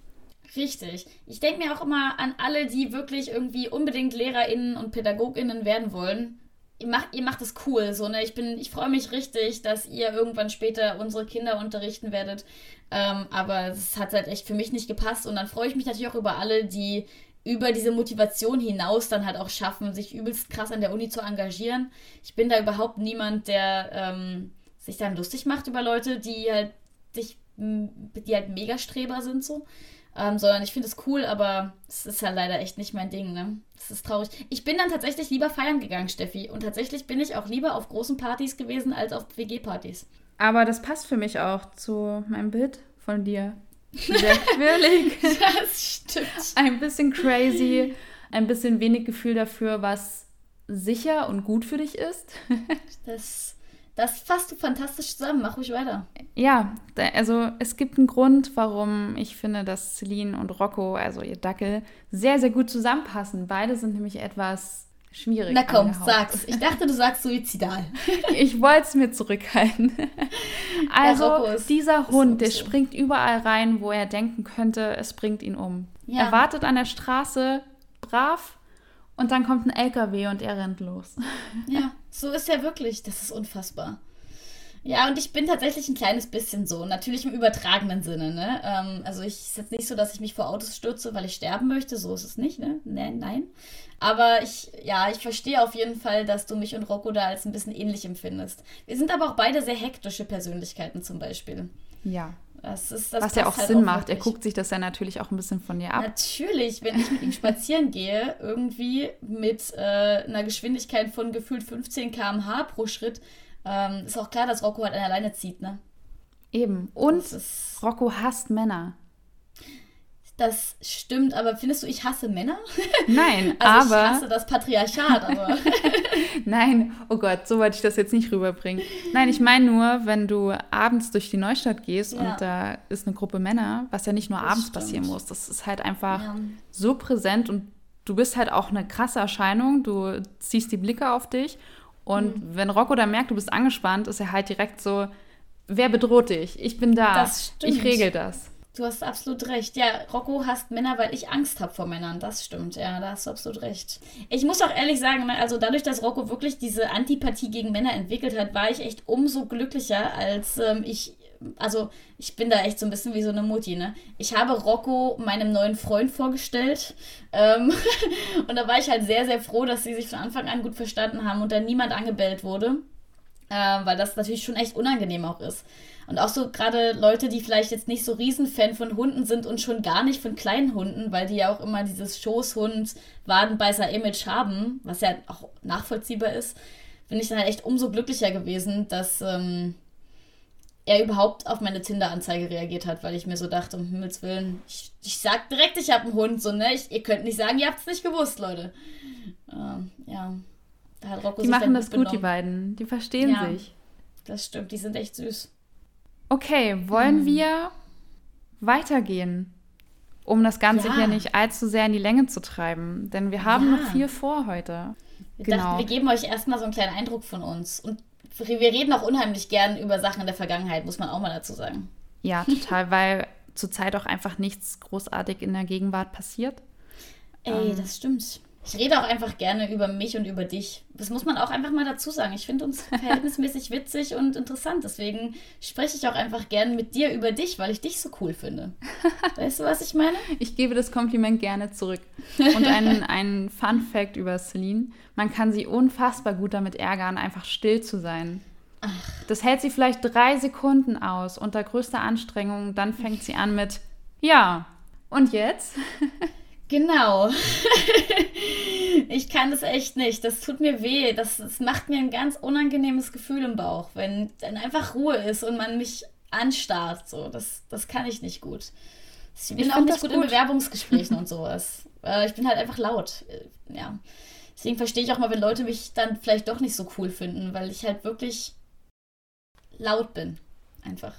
Richtig. Ich denke mir auch immer an alle, die wirklich irgendwie unbedingt LehrerInnen und PädagogInnen werden wollen. Ihr macht, ihr macht es cool, so, ne? Ich ich freue mich richtig, dass ihr irgendwann später unsere Kinder unterrichten werdet. Ähm, aber es hat halt echt für mich nicht gepasst. Und dann freue ich mich natürlich auch über alle, die über diese Motivation hinaus dann halt auch schaffen, sich übelst krass an der Uni zu engagieren. Ich bin da überhaupt niemand, der ähm, sich dann lustig macht über Leute, die halt sich, die halt Megastreber sind so. Ähm, sondern ich finde es cool, aber es ist halt leider echt nicht mein Ding, ne? Das ist traurig. Ich bin dann tatsächlich lieber feiern gegangen, Steffi. Und tatsächlich bin ich auch lieber auf großen Partys gewesen als auf WG-Partys. Aber das passt für mich auch zu meinem Bild von dir. Sehr quirlig. das stimmt. Ein bisschen crazy, ein bisschen wenig Gefühl dafür, was sicher und gut für dich ist. das das fasst du fantastisch zusammen. Mach ruhig weiter. Ja, also es gibt einen Grund, warum ich finde, dass Celine und Rocco, also ihr Dackel, sehr, sehr gut zusammenpassen. Beide sind nämlich etwas schwierig. Na komm, sag's. Ich dachte, du sagst suizidal. ich wollte es mir zurückhalten. Also, ist, dieser Hund, der springt überall rein, wo er denken könnte, es bringt ihn um. Ja. Er wartet an der Straße brav und dann kommt ein LKW und er rennt los. Ja, so ist er wirklich. Das ist unfassbar. Ja, und ich bin tatsächlich ein kleines bisschen so. Natürlich im übertragenen Sinne, ne? Ähm, also ich ist jetzt nicht so, dass ich mich vor Autos stürze, weil ich sterben möchte. So ist es nicht, ne? Nein, nein. Aber ich, ja, ich verstehe auf jeden Fall, dass du mich und Rocco da als ein bisschen ähnlich empfindest. Wir sind aber auch beide sehr hektische Persönlichkeiten zum Beispiel. Ja. Ist, Was ja auch halt Sinn auch macht. Er guckt sich das ja natürlich auch ein bisschen von dir ab. Natürlich, wenn ich mit ihm spazieren gehe, irgendwie mit äh, einer Geschwindigkeit von gefühlt 15 km/h pro Schritt, ähm, ist auch klar, dass Rocco halt alleine zieht, ne? Eben. Und Rocco hasst Männer. Das stimmt, aber findest du, ich hasse Männer? Nein, also aber. Ich hasse das Patriarchat, aber. Nein, oh Gott, so wollte ich das jetzt nicht rüberbringen. Nein, ich meine nur, wenn du abends durch die Neustadt gehst ja. und da ist eine Gruppe Männer, was ja nicht nur das abends stimmt. passieren muss, das ist halt einfach ja. so präsent und du bist halt auch eine krasse Erscheinung, du ziehst die Blicke auf dich und mhm. wenn Rocco da merkt, du bist angespannt, ist er halt direkt so, wer bedroht dich? Ich bin da, ich regel das. Du hast absolut recht. Ja, Rocco hasst Männer, weil ich Angst habe vor Männern. Das stimmt. Ja, da hast du absolut recht. Ich muss auch ehrlich sagen, ne, also dadurch, dass Rocco wirklich diese Antipathie gegen Männer entwickelt hat, war ich echt umso glücklicher, als ähm, ich. Also, ich bin da echt so ein bisschen wie so eine Mutti, ne? Ich habe Rocco meinem neuen Freund vorgestellt. Ähm, und da war ich halt sehr, sehr froh, dass sie sich von Anfang an gut verstanden haben und da niemand angebellt wurde. Äh, weil das natürlich schon echt unangenehm auch ist. Und auch so gerade Leute, die vielleicht jetzt nicht so Riesenfan von Hunden sind und schon gar nicht von kleinen Hunden, weil die ja auch immer dieses Schoßhund, Wadenbeißer-Image haben, was ja auch nachvollziehbar ist, bin ich dann halt echt umso glücklicher gewesen, dass ähm, er überhaupt auf meine Tinder-Anzeige reagiert hat, weil ich mir so dachte, um Himmels Willen, ich, ich sag direkt, ich habe einen Hund, so, ne? Ich, ihr könnt nicht sagen, ihr habt es nicht gewusst, Leute. Ähm, ja. Da hat Rocco die machen das gut, die beiden. Die verstehen ja, sich. Das stimmt, die sind echt süß. Okay, wollen hm. wir weitergehen, um das Ganze ja. hier nicht allzu sehr in die Länge zu treiben? Denn wir haben ja. noch viel vor heute. Wir genau. dachten, wir geben euch erstmal so einen kleinen Eindruck von uns. Und wir reden auch unheimlich gern über Sachen in der Vergangenheit, muss man auch mal dazu sagen. Ja, total, weil zurzeit auch einfach nichts großartig in der Gegenwart passiert. Ey, ähm, das stimmt. Ich rede auch einfach gerne über mich und über dich. Das muss man auch einfach mal dazu sagen. Ich finde uns verhältnismäßig witzig und interessant. Deswegen spreche ich auch einfach gerne mit dir über dich, weil ich dich so cool finde. Weißt du, was ich meine? Ich gebe das Kompliment gerne zurück. Und ein, ein Fun Fact über Celine. Man kann sie unfassbar gut damit ärgern, einfach still zu sein. Ach. Das hält sie vielleicht drei Sekunden aus unter größter Anstrengung. Dann fängt sie an mit Ja. Und jetzt? Genau. ich kann das echt nicht. Das tut mir weh. Das, das macht mir ein ganz unangenehmes Gefühl im Bauch, wenn dann einfach Ruhe ist und man mich anstarrt. So, das, das kann ich nicht gut. Ich bin ich auch nicht gut, gut, in Bewerbungsgesprächen und sowas. Äh, ich bin halt einfach laut. Äh, ja. Deswegen verstehe ich auch mal, wenn Leute mich dann vielleicht doch nicht so cool finden, weil ich halt wirklich laut bin. Einfach.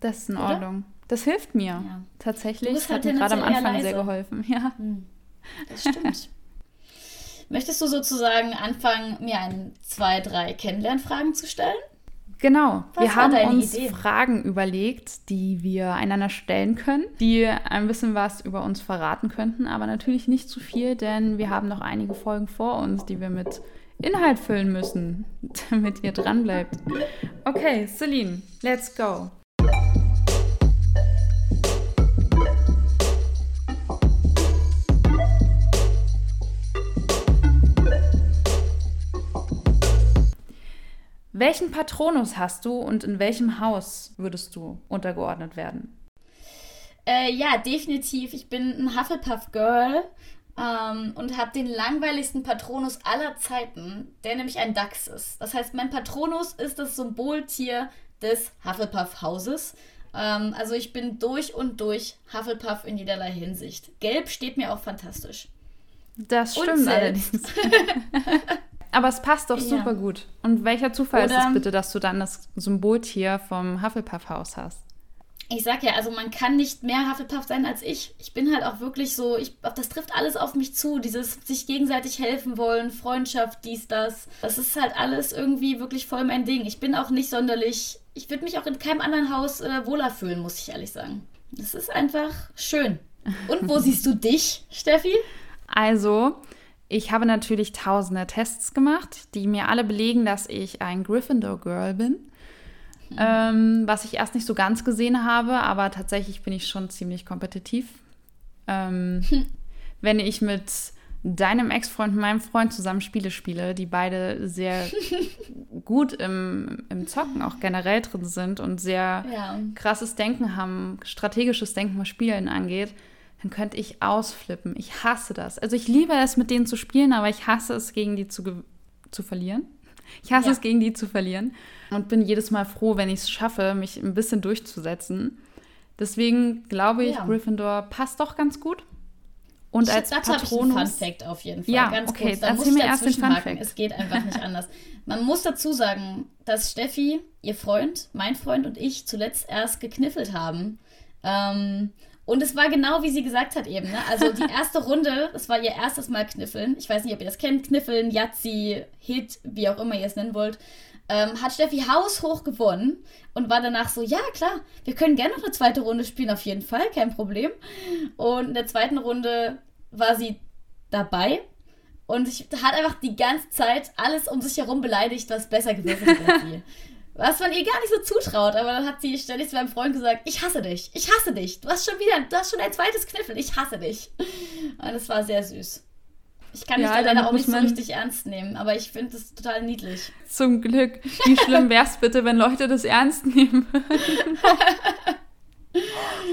Das ist in Oder? Ordnung. Das hilft mir ja. tatsächlich. Das hat mir gerade am Anfang sehr geholfen. Ja. Hm. Das stimmt. Möchtest du sozusagen anfangen, mir ein, zwei, drei Kennenlernfragen zu stellen? Genau, Was wir haben uns Idee? Fragen überlegt, die wir einander stellen können, die ein bisschen was über uns verraten könnten, aber natürlich nicht zu viel, denn wir haben noch einige Folgen vor uns, die wir mit Inhalt füllen müssen, damit ihr dran bleibt. Okay, Celine, let's go. Welchen Patronus hast du und in welchem Haus würdest du untergeordnet werden? Äh, ja, definitiv. Ich bin ein Hufflepuff-Girl ähm, und habe den langweiligsten Patronus aller Zeiten, der nämlich ein Dachs ist. Das heißt, mein Patronus ist das Symboltier des Hufflepuff-Hauses. Ähm, also ich bin durch und durch Hufflepuff in jederlei Hinsicht. Gelb steht mir auch fantastisch. Das stimmt allerdings. Aber es passt doch ja. super gut. Und welcher Zufall Oder, ist es bitte, dass du dann das Symboltier vom Hufflepuff-Haus hast? Ich sag ja, also man kann nicht mehr Hufflepuff sein als ich. Ich bin halt auch wirklich so, ich, das trifft alles auf mich zu. Dieses sich gegenseitig helfen wollen, Freundschaft, dies, das. Das ist halt alles irgendwie wirklich voll mein Ding. Ich bin auch nicht sonderlich, ich würde mich auch in keinem anderen Haus äh, wohler fühlen, muss ich ehrlich sagen. Das ist einfach schön. Und wo siehst du dich, Steffi? Also, ich habe natürlich tausende Tests gemacht, die mir alle belegen, dass ich ein Gryffindor-Girl bin. Mhm. Ähm, was ich erst nicht so ganz gesehen habe, aber tatsächlich bin ich schon ziemlich kompetitiv. Ähm, hm. Wenn ich mit deinem Ex-Freund und meinem Freund zusammen Spiele spiele, die beide sehr gut im, im Zocken auch generell drin sind und sehr ja. krasses Denken haben, strategisches Denken, was Spielen angeht, dann könnte ich ausflippen. Ich hasse das. Also ich liebe es, mit denen zu spielen, aber ich hasse es, gegen die zu, zu verlieren. Ich hasse ja. es, gegen die zu verlieren. Und bin jedes Mal froh, wenn ich es schaffe, mich ein bisschen durchzusetzen. Deswegen glaube ich, ja. Gryffindor passt doch ganz gut. Und ich, als Patronus... Fun Fact auf jeden Fall. Ja, ganz okay, kurz. Da erzähl mir erst den Fun Fact. Es geht einfach nicht anders. Man muss dazu sagen, dass Steffi, ihr Freund, mein Freund und ich zuletzt erst gekniffelt haben. Ähm, und es war genau, wie sie gesagt hat eben. Ne? Also die erste Runde, das war ihr erstes Mal Kniffeln. Ich weiß nicht, ob ihr das kennt. Kniffeln, Yazzi, Hit, wie auch immer ihr es nennen wollt. Ähm, hat Steffi haushoch gewonnen und war danach so, ja klar, wir können gerne noch eine zweite Runde spielen, auf jeden Fall, kein Problem. Und in der zweiten Runde war sie dabei und ich, hat einfach die ganze Zeit alles um sich herum beleidigt, was besser als sie. Was man ihr gar nicht so zutraut, aber dann hat sie ständig zu meinem Freund gesagt, ich hasse dich, ich hasse dich, du hast schon wieder, du hast schon ein zweites Kniffel, ich hasse dich. Und das war sehr süß. Ich kann ja, mich da leider auch nicht so richtig ernst nehmen, aber ich finde das total niedlich. Zum Glück. Wie schlimm wäre es bitte, wenn Leute das ernst nehmen?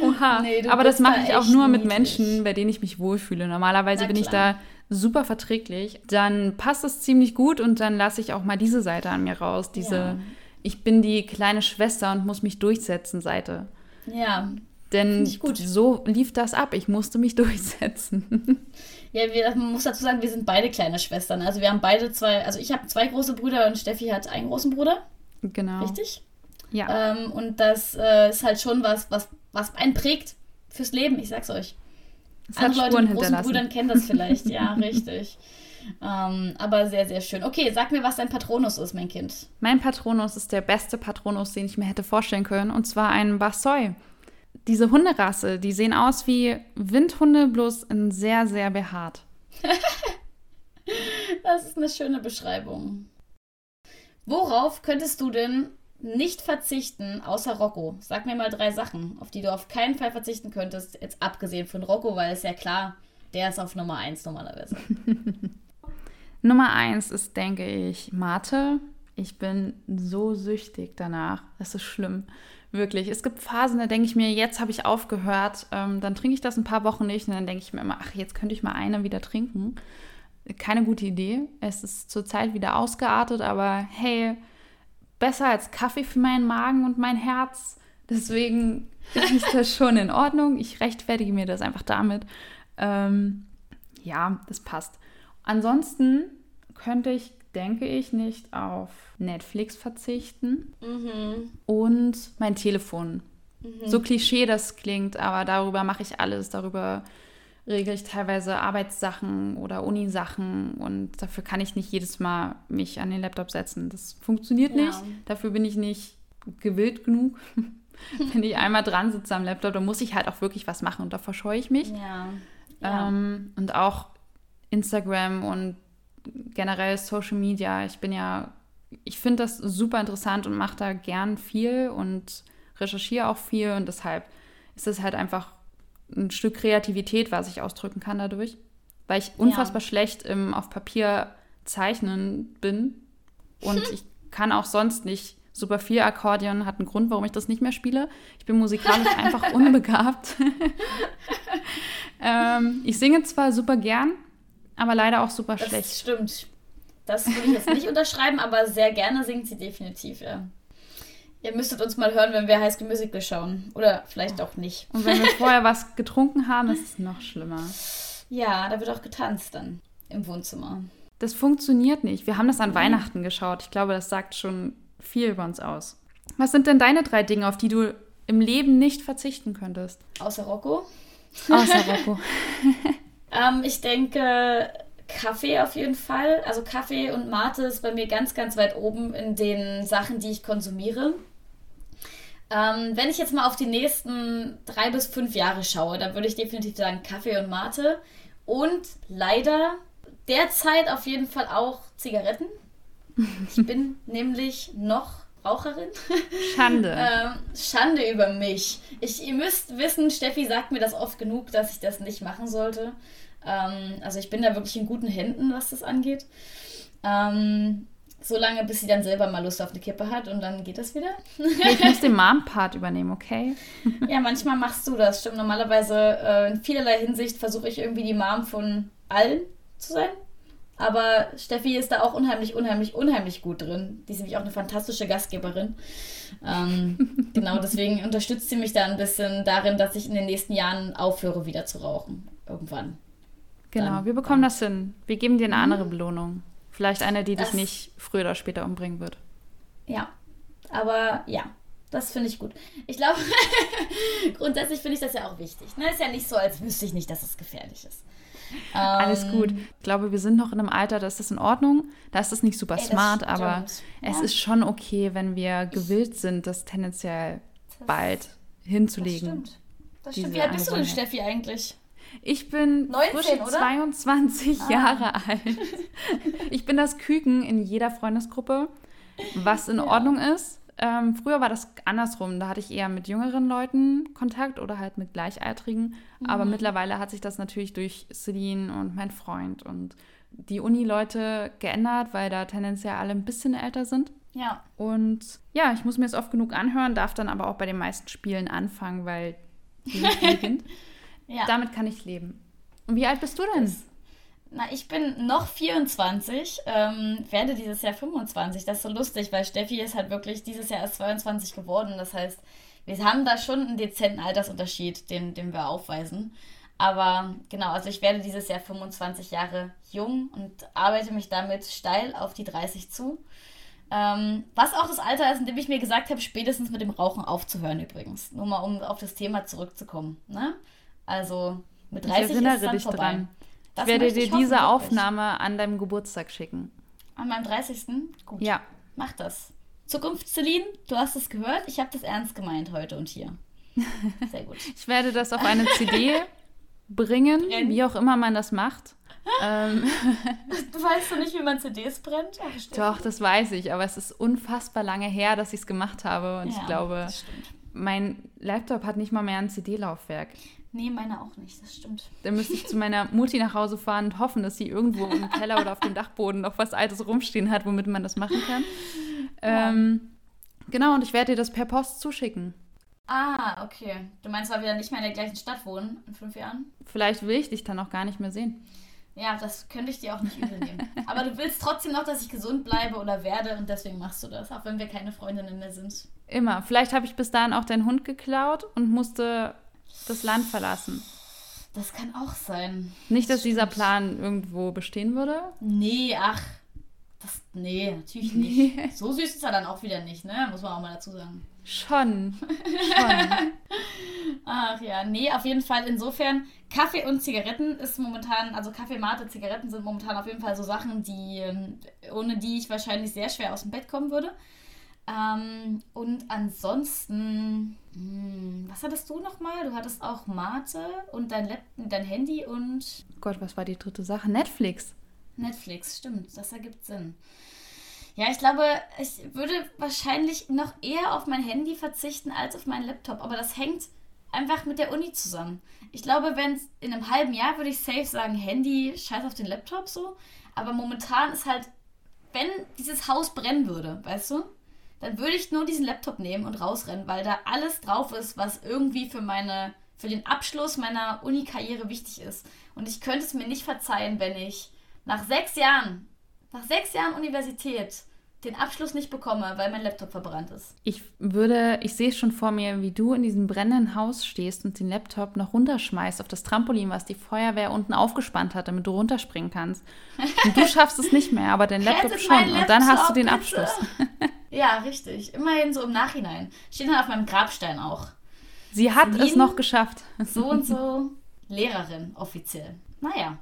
Oha. Nee, aber das mache ich auch nur mit Menschen, bei denen ich mich wohlfühle. Normalerweise bin ich da super verträglich. Dann passt es ziemlich gut und dann lasse ich auch mal diese Seite an mir raus, diese ja ich bin die kleine Schwester und muss mich durchsetzen Seite. Ja. Denn so lief das ab. Ich musste mich durchsetzen. Ja, wir, man muss dazu sagen, wir sind beide kleine Schwestern. Also wir haben beide zwei, also ich habe zwei große Brüder und Steffi hat einen großen Bruder. Genau. Richtig? Ja. Ähm, und das äh, ist halt schon was, was, was einen prägt fürs Leben, ich sag's euch. Es Andere Leute mit großen Brüdern kennen das vielleicht, ja, richtig. Ähm, aber sehr, sehr schön. Okay, sag mir, was dein Patronus ist, mein Kind. Mein Patronus ist der beste Patronus, den ich mir hätte vorstellen können, und zwar ein Bassoi. Diese Hunderasse, die sehen aus wie Windhunde, bloß in sehr, sehr behaart. das ist eine schöne Beschreibung. Worauf könntest du denn nicht verzichten, außer Rocco? Sag mir mal drei Sachen, auf die du auf keinen Fall verzichten könntest, jetzt abgesehen von Rocco, weil es ja klar, der ist auf Nummer eins normalerweise. Nummer eins ist, denke ich, Mate. Ich bin so süchtig danach. Das ist schlimm. Wirklich. Es gibt Phasen, da denke ich mir, jetzt habe ich aufgehört. Ähm, dann trinke ich das ein paar Wochen nicht und dann denke ich mir immer, ach, jetzt könnte ich mal eine wieder trinken. Keine gute Idee. Es ist zurzeit wieder ausgeartet, aber hey, besser als Kaffee für meinen Magen und mein Herz. Deswegen ist das schon in Ordnung. Ich rechtfertige mir das einfach damit. Ähm, ja, das passt. Ansonsten könnte ich, denke ich, nicht auf Netflix verzichten mhm. und mein Telefon. Mhm. So klischee das klingt, aber darüber mache ich alles. Darüber regle ich teilweise Arbeitssachen oder Unisachen und dafür kann ich nicht jedes Mal mich an den Laptop setzen. Das funktioniert ja. nicht. Dafür bin ich nicht gewillt genug. Wenn ich einmal dran sitze am Laptop, dann muss ich halt auch wirklich was machen und da verscheue ich mich. Ja. Ja. Ähm, und auch Instagram und generell Social Media. Ich bin ja, ich finde das super interessant und mache da gern viel und recherchiere auch viel und deshalb ist es halt einfach ein Stück Kreativität, was ich ausdrücken kann dadurch, weil ich unfassbar ja. schlecht im auf Papier zeichnen bin und ich kann auch sonst nicht super viel Akkordeon, hat einen Grund, warum ich das nicht mehr spiele. Ich bin musikalisch einfach unbegabt. ähm, ich singe zwar super gern, aber leider auch super das schlecht. Das stimmt. Das würde ich jetzt nicht unterschreiben, aber sehr gerne singt sie definitiv, ja. Ihr müsstet uns mal hören, wenn wir High School Musical schauen. Oder vielleicht auch nicht. Und wenn wir vorher was getrunken haben, ist es noch schlimmer. Ja, da wird auch getanzt dann im Wohnzimmer. Das funktioniert nicht. Wir haben das an mhm. Weihnachten geschaut. Ich glaube, das sagt schon viel über uns aus. Was sind denn deine drei Dinge, auf die du im Leben nicht verzichten könntest? Außer Rocco. Außer Rocco. Ähm, ich denke, Kaffee auf jeden Fall. Also Kaffee und Mate ist bei mir ganz, ganz weit oben in den Sachen, die ich konsumiere. Ähm, wenn ich jetzt mal auf die nächsten drei bis fünf Jahre schaue, dann würde ich definitiv sagen Kaffee und Mate. Und leider derzeit auf jeden Fall auch Zigaretten. Ich bin nämlich noch Raucherin. Schande. ähm, Schande über mich. Ich, ihr müsst wissen, Steffi sagt mir das oft genug, dass ich das nicht machen sollte. Ähm, also ich bin da wirklich in guten Händen, was das angeht. Ähm, so lange, bis sie dann selber mal Lust auf eine Kippe hat und dann geht das wieder. hey, ich muss den Mom-Part übernehmen, okay? ja, manchmal machst du das. Stimmt, normalerweise äh, in vielerlei Hinsicht versuche ich irgendwie die Mom von allen zu sein. Aber Steffi ist da auch unheimlich, unheimlich, unheimlich gut drin. Die ist nämlich auch eine fantastische Gastgeberin. Ähm, genau, deswegen unterstützt sie mich da ein bisschen darin, dass ich in den nächsten Jahren aufhöre, wieder zu rauchen. Irgendwann. Genau, dann, wir bekommen das hin. Wir geben dir eine mhm. andere Belohnung. Vielleicht eine, die dich nicht früher oder später umbringen wird. Ja, aber ja, das finde ich gut. Ich glaube, grundsätzlich finde ich das ja auch wichtig. Ne? Ist ja nicht so, als wüsste ich nicht, dass es gefährlich ist. Alles ähm, gut. Ich glaube, wir sind noch in einem Alter, da ist das in Ordnung. Da ist das nicht super ey, smart, aber ja. es ist schon okay, wenn wir gewillt sind, das tendenziell das, bald hinzulegen. Das stimmt. Das stimmt. Wie alt bist du denn, Steffi, eigentlich? Ich bin 19, 22 ah. Jahre alt. Ich bin das Küken in jeder Freundesgruppe, was in ja. Ordnung ist. Ähm, früher war das andersrum. Da hatte ich eher mit jüngeren Leuten Kontakt oder halt mit Gleichaltrigen. Mhm. Aber mittlerweile hat sich das natürlich durch Celine und mein Freund und die Uni-Leute geändert, weil da tendenziell alle ein bisschen älter sind. Ja. Und ja, ich muss mir es oft genug anhören, darf dann aber auch bei den meisten Spielen anfangen, weil die beginnt. ja. Damit kann ich leben. Und wie alt bist du denn? Das na, ich bin noch 24, ähm, werde dieses Jahr 25. Das ist so lustig, weil Steffi ist halt wirklich dieses Jahr erst 22 geworden. Das heißt, wir haben da schon einen dezenten Altersunterschied, den, den wir aufweisen. Aber genau, also ich werde dieses Jahr 25 Jahre jung und arbeite mich damit steil auf die 30 zu. Ähm, was auch das Alter ist, in dem ich mir gesagt habe, spätestens mit dem Rauchen aufzuhören übrigens. Nur mal, um auf das Thema zurückzukommen. Ne? Also mit 30 ist es dann vorbei. Dran. Das ich werde dir diese Aufnahme an deinem Geburtstag schicken. An meinem 30. Gut. Ja. Mach das. Zukunft, Celine, du hast es gehört. Ich habe das ernst gemeint heute und hier. Sehr gut. ich werde das auf eine CD bringen, Brennen. wie auch immer man das macht. ähm. Du weißt doch nicht, wie man CDs brennt? Ach, doch, das weiß ich, aber es ist unfassbar lange her, dass ich es gemacht habe und ja, ich glaube, mein Laptop hat nicht mal mehr ein CD-Laufwerk. Nee, meine auch nicht, das stimmt. Dann müsste ich zu meiner Mutti nach Hause fahren und hoffen, dass sie irgendwo im Keller oder auf dem Dachboden noch was Altes rumstehen hat, womit man das machen kann. Ja. Ähm, genau, und ich werde dir das per Post zuschicken. Ah, okay. Du meinst, weil wir dann nicht mehr in der gleichen Stadt wohnen in fünf Jahren? Vielleicht will ich dich dann auch gar nicht mehr sehen. Ja, das könnte ich dir auch nicht übel nehmen. Aber du willst trotzdem noch, dass ich gesund bleibe oder werde und deswegen machst du das, auch wenn wir keine Freundinnen mehr sind. Immer. Vielleicht habe ich bis dahin auch deinen Hund geklaut und musste das Land verlassen. Das kann auch sein. Nicht, dass dieser Plan irgendwo bestehen würde? Nee, ach. Das, nee, natürlich nicht. So süß ist er dann auch wieder nicht, ne? Muss man auch mal dazu sagen. Schon. Schon. Ach ja, nee, auf jeden Fall. Insofern, Kaffee und Zigaretten ist momentan, also Kaffee, Mate, Zigaretten sind momentan auf jeden Fall so Sachen, die, ähm, ohne die ich wahrscheinlich sehr schwer aus dem Bett kommen würde. Ähm, und ansonsten, hm, was hattest du nochmal? Du hattest auch Mate und dein, Lab dein Handy und. Gott, was war die dritte Sache? Netflix. Netflix, stimmt, das ergibt Sinn. Ja, ich glaube, ich würde wahrscheinlich noch eher auf mein Handy verzichten als auf meinen Laptop. Aber das hängt einfach mit der Uni zusammen. Ich glaube, wenn in einem halben Jahr würde ich safe sagen, Handy, scheiß auf den Laptop so. Aber momentan ist halt, wenn dieses Haus brennen würde, weißt du, dann würde ich nur diesen Laptop nehmen und rausrennen, weil da alles drauf ist, was irgendwie für meine, für den Abschluss meiner Uni-Karriere wichtig ist. Und ich könnte es mir nicht verzeihen, wenn ich nach sechs Jahren, nach sechs Jahren Universität den Abschluss nicht bekomme, weil mein Laptop verbrannt ist. Ich würde, ich sehe schon vor mir, wie du in diesem brennenden Haus stehst und den Laptop noch runterschmeißt auf das Trampolin, was die Feuerwehr unten aufgespannt hat, damit du runterspringen kannst. Und du schaffst es nicht mehr, aber dein Laptop schon. Laptop, und dann hast du den Abschluss. ja, richtig. Immerhin so im Nachhinein. Steht dann auf meinem Grabstein auch. Sie hat Celine, es noch geschafft. So und so Lehrerin offiziell. Naja.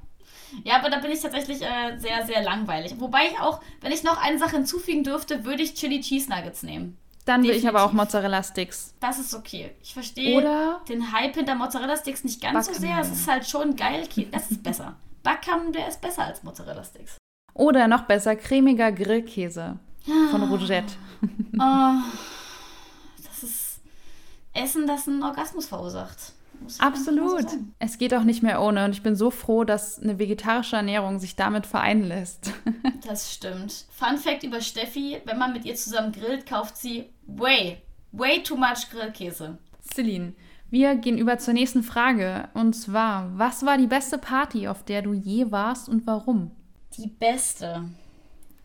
Ja, aber da bin ich tatsächlich äh, sehr, sehr langweilig. Wobei ich auch, wenn ich noch eine Sache hinzufügen dürfte, würde ich Chili Cheese Nuggets nehmen. Dann will ich aber auch Mozzarella Sticks. Das ist okay. Ich verstehe den Hype hinter Mozzarella Sticks nicht ganz Backhammel. so sehr. Es ist halt schon geil. Das ist besser. Backhammel, der ist besser als Mozzarella Sticks. Oder noch besser, cremiger Grillkäse von Rougette. Oh, das ist Essen, das einen Orgasmus verursacht. Absolut. es geht auch nicht mehr ohne. Und ich bin so froh, dass eine vegetarische Ernährung sich damit vereinen lässt. das stimmt. Fun Fact über Steffi: Wenn man mit ihr zusammen grillt, kauft sie way, way too much Grillkäse. Celine, wir gehen über zur nächsten Frage. Und zwar: Was war die beste Party, auf der du je warst und warum? Die beste.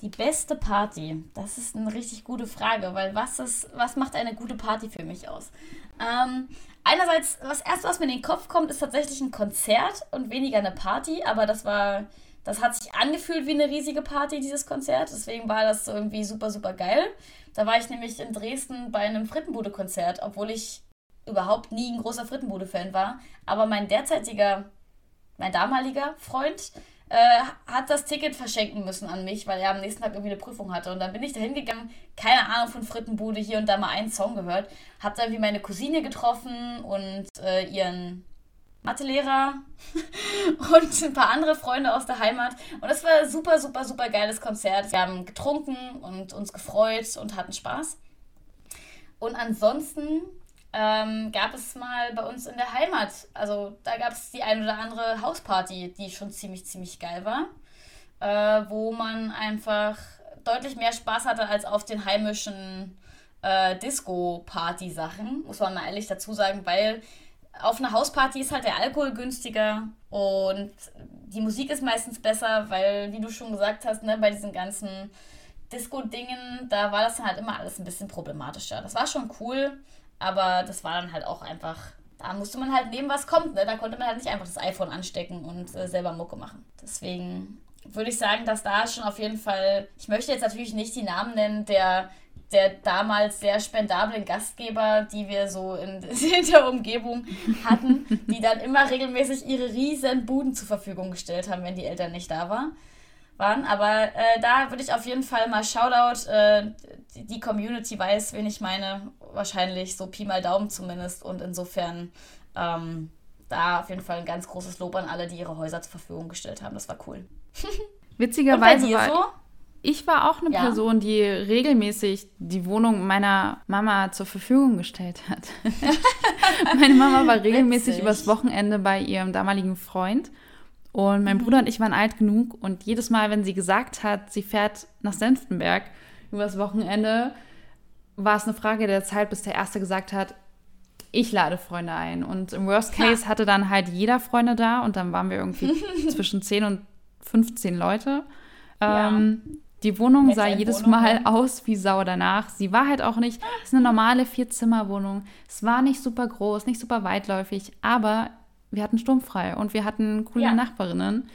Die beste Party, das ist eine richtig gute Frage, weil was, ist, was macht eine gute Party für mich aus? Ähm, einerseits, das erste, was mir in den Kopf kommt, ist tatsächlich ein Konzert und weniger eine Party, aber das war, das hat sich angefühlt wie eine riesige Party, dieses Konzert. Deswegen war das so irgendwie super, super geil. Da war ich nämlich in Dresden bei einem Frittenbude-Konzert, obwohl ich überhaupt nie ein großer Frittenbude-Fan war. Aber mein derzeitiger, mein damaliger Freund, äh, hat das Ticket verschenken müssen an mich, weil er am nächsten Tag irgendwie eine Prüfung hatte. Und dann bin ich da hingegangen, keine Ahnung von Frittenbude, hier und da mal einen Song gehört. Hab dann wie meine Cousine getroffen und äh, ihren Mathelehrer und ein paar andere Freunde aus der Heimat. Und es war ein super, super, super geiles Konzert. Wir haben getrunken und uns gefreut und hatten Spaß. Und ansonsten ähm, gab es mal bei uns in der Heimat. Also da gab es die ein oder andere Hausparty, die schon ziemlich, ziemlich geil war. Äh, wo man einfach deutlich mehr Spaß hatte als auf den heimischen äh, Disco-Party-Sachen, muss man mal ehrlich dazu sagen, weil auf einer Hausparty ist halt der Alkohol günstiger und die Musik ist meistens besser, weil, wie du schon gesagt hast, ne, bei diesen ganzen Disco-Dingen, da war das dann halt immer alles ein bisschen problematischer. Das war schon cool, aber das war dann halt auch einfach, da musste man halt nehmen, was kommt. Ne? Da konnte man halt nicht einfach das iPhone anstecken und äh, selber Mucke machen. Deswegen würde ich sagen, dass da schon auf jeden Fall, ich möchte jetzt natürlich nicht die Namen nennen der, der damals sehr spendablen Gastgeber, die wir so in, in der Umgebung hatten, die dann immer regelmäßig ihre riesen Buden zur Verfügung gestellt haben, wenn die Eltern nicht da waren waren. Aber äh, da würde ich auf jeden Fall mal Shoutout. Äh, die Community weiß, wen ich meine. Wahrscheinlich so Pi mal Daumen zumindest. Und insofern ähm, da auf jeden Fall ein ganz großes Lob an alle, die ihre Häuser zur Verfügung gestellt haben. Das war cool. Witzigerweise war so? ich war auch eine ja. Person, die regelmäßig die Wohnung meiner Mama zur Verfügung gestellt hat. Meine Mama war regelmäßig Witzig. übers Wochenende bei ihrem damaligen Freund und mein mhm. Bruder und ich waren alt genug und jedes Mal, wenn sie gesagt hat, sie fährt nach Senftenberg übers Wochenende, war es eine Frage der Zeit, bis der Erste gesagt hat, ich lade Freunde ein. Und im Worst Case ja. hatte dann halt jeder Freunde da und dann waren wir irgendwie zwischen 10 und 15 Leute. Ja. Ähm, die Wohnung sah jedes Wohnung, Mal aus wie Sau danach. Sie war halt auch nicht, es ist eine normale Vierzimmerwohnung. Es war nicht super groß, nicht super weitläufig, aber wir hatten sturmfrei und wir hatten coole ja. Nachbarinnen,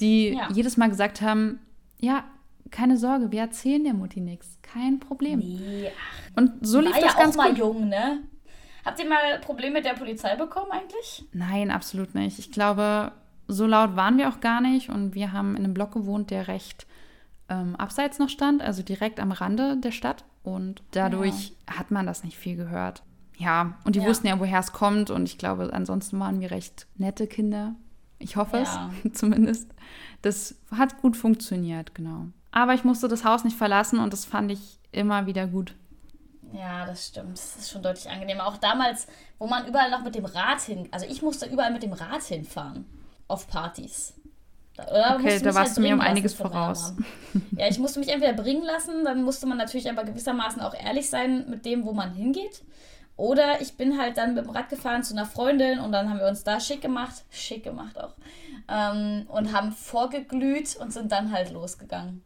die jedes Mal gesagt haben, ja, keine Sorge, wir erzählen der Mutti nichts. Kein Problem. Nee, ach. Und so lief War das ja ganz auch mal gut. jung, ne? Habt ihr mal Probleme mit der Polizei bekommen eigentlich? Nein, absolut nicht. Ich glaube, so laut waren wir auch gar nicht und wir haben in einem Block gewohnt, der recht ähm, abseits noch stand, also direkt am Rande der Stadt und dadurch hat man das nicht viel gehört. Ja, und die Ja. wussten ja, woher es kommt und ich glaube, ansonsten waren wir recht nette Kinder. Ich hoffe Ja. es zumindest. Das hat gut funktioniert, genau. Aber ich musste das Haus nicht verlassen und das fand ich immer wieder gut. Ja, das stimmt. Das ist schon deutlich angenehmer. Auch damals, wo man überall noch mit dem Rad hin. Also ich musste überall mit dem Rad hinfahren. Auf Partys. Da, oder Okay, da warst du mir um einiges voraus. Ja, ich musste mich entweder bringen lassen, dann musste man natürlich aber gewissermaßen auch ehrlich sein mit dem, wo man hingeht. Oder ich bin halt dann mit dem Rad gefahren zu einer Freundin und dann haben wir uns da schick gemacht, schick gemacht auch, ähm, und haben vorgeglüht und sind dann halt losgegangen.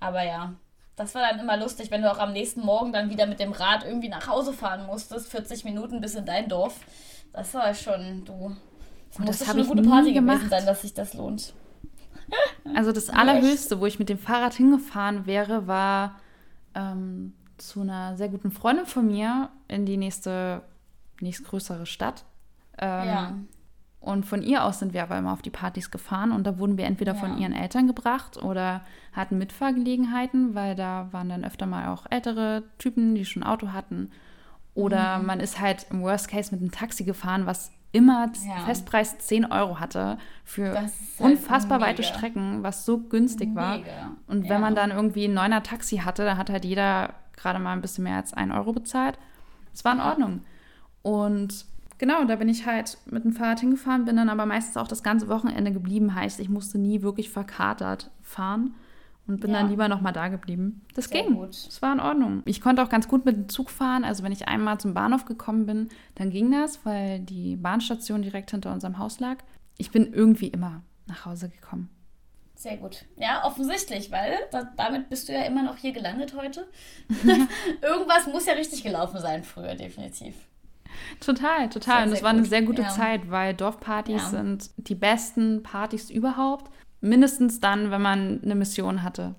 Aber ja, das war dann immer lustig, wenn du auch am nächsten Morgen dann wieder mit dem Rad irgendwie nach Hause fahren musstest, 40 Minuten bis in dein Dorf. Das war schon, du. Das muss das schon hab eine gute Party gewesen gemacht. sein, dass sich das lohnt. Also das Allerhöchste, wo ich mit dem Fahrrad hingefahren wäre, war ähm, zu einer sehr guten Freundin von mir in die nächste, nächstgrößere Stadt. Ähm, ja. Und von ihr aus sind wir aber immer auf die Partys gefahren und da wurden wir entweder von Ja. ihren Eltern gebracht oder hatten Mitfahrgelegenheiten, weil da waren dann öfter mal auch ältere Typen, die schon ein Auto hatten. Oder Mhm. man ist halt im Worst Case mit einem Taxi gefahren, was immer Ja. Festpreis 10 Euro hatte für halt unfassbar weite mega. Strecken, was so günstig war. Mega. Und wenn Ja. man dann irgendwie ein neuner Taxi hatte, dann hat halt jeder gerade mal ein bisschen mehr als 1 Euro bezahlt. Es war in. Ordnung. Und genau, da bin ich halt mit dem Fahrrad hingefahren, bin dann aber meistens auch das ganze Wochenende geblieben. Heißt, ich musste nie wirklich verkatert fahren und bin Ja. dann lieber nochmal da geblieben. Das Sehr ging. gut. Es war in Ordnung. Ich konnte auch ganz gut mit dem Zug fahren. Also wenn ich einmal zum Bahnhof gekommen bin, dann ging das, weil die Bahnstation direkt hinter unserem Haus lag. Ich bin irgendwie immer nach Hause gekommen. Sehr gut. Ja, offensichtlich, weil da, damit bist du ja immer noch hier gelandet heute. Irgendwas muss ja richtig gelaufen sein früher, definitiv. Total, total. Sehr, und es war eine gut. sehr gute Ja. Zeit, weil Dorfpartys Ja. sind die besten Partys überhaupt. Mindestens dann, wenn man eine Mission hatte.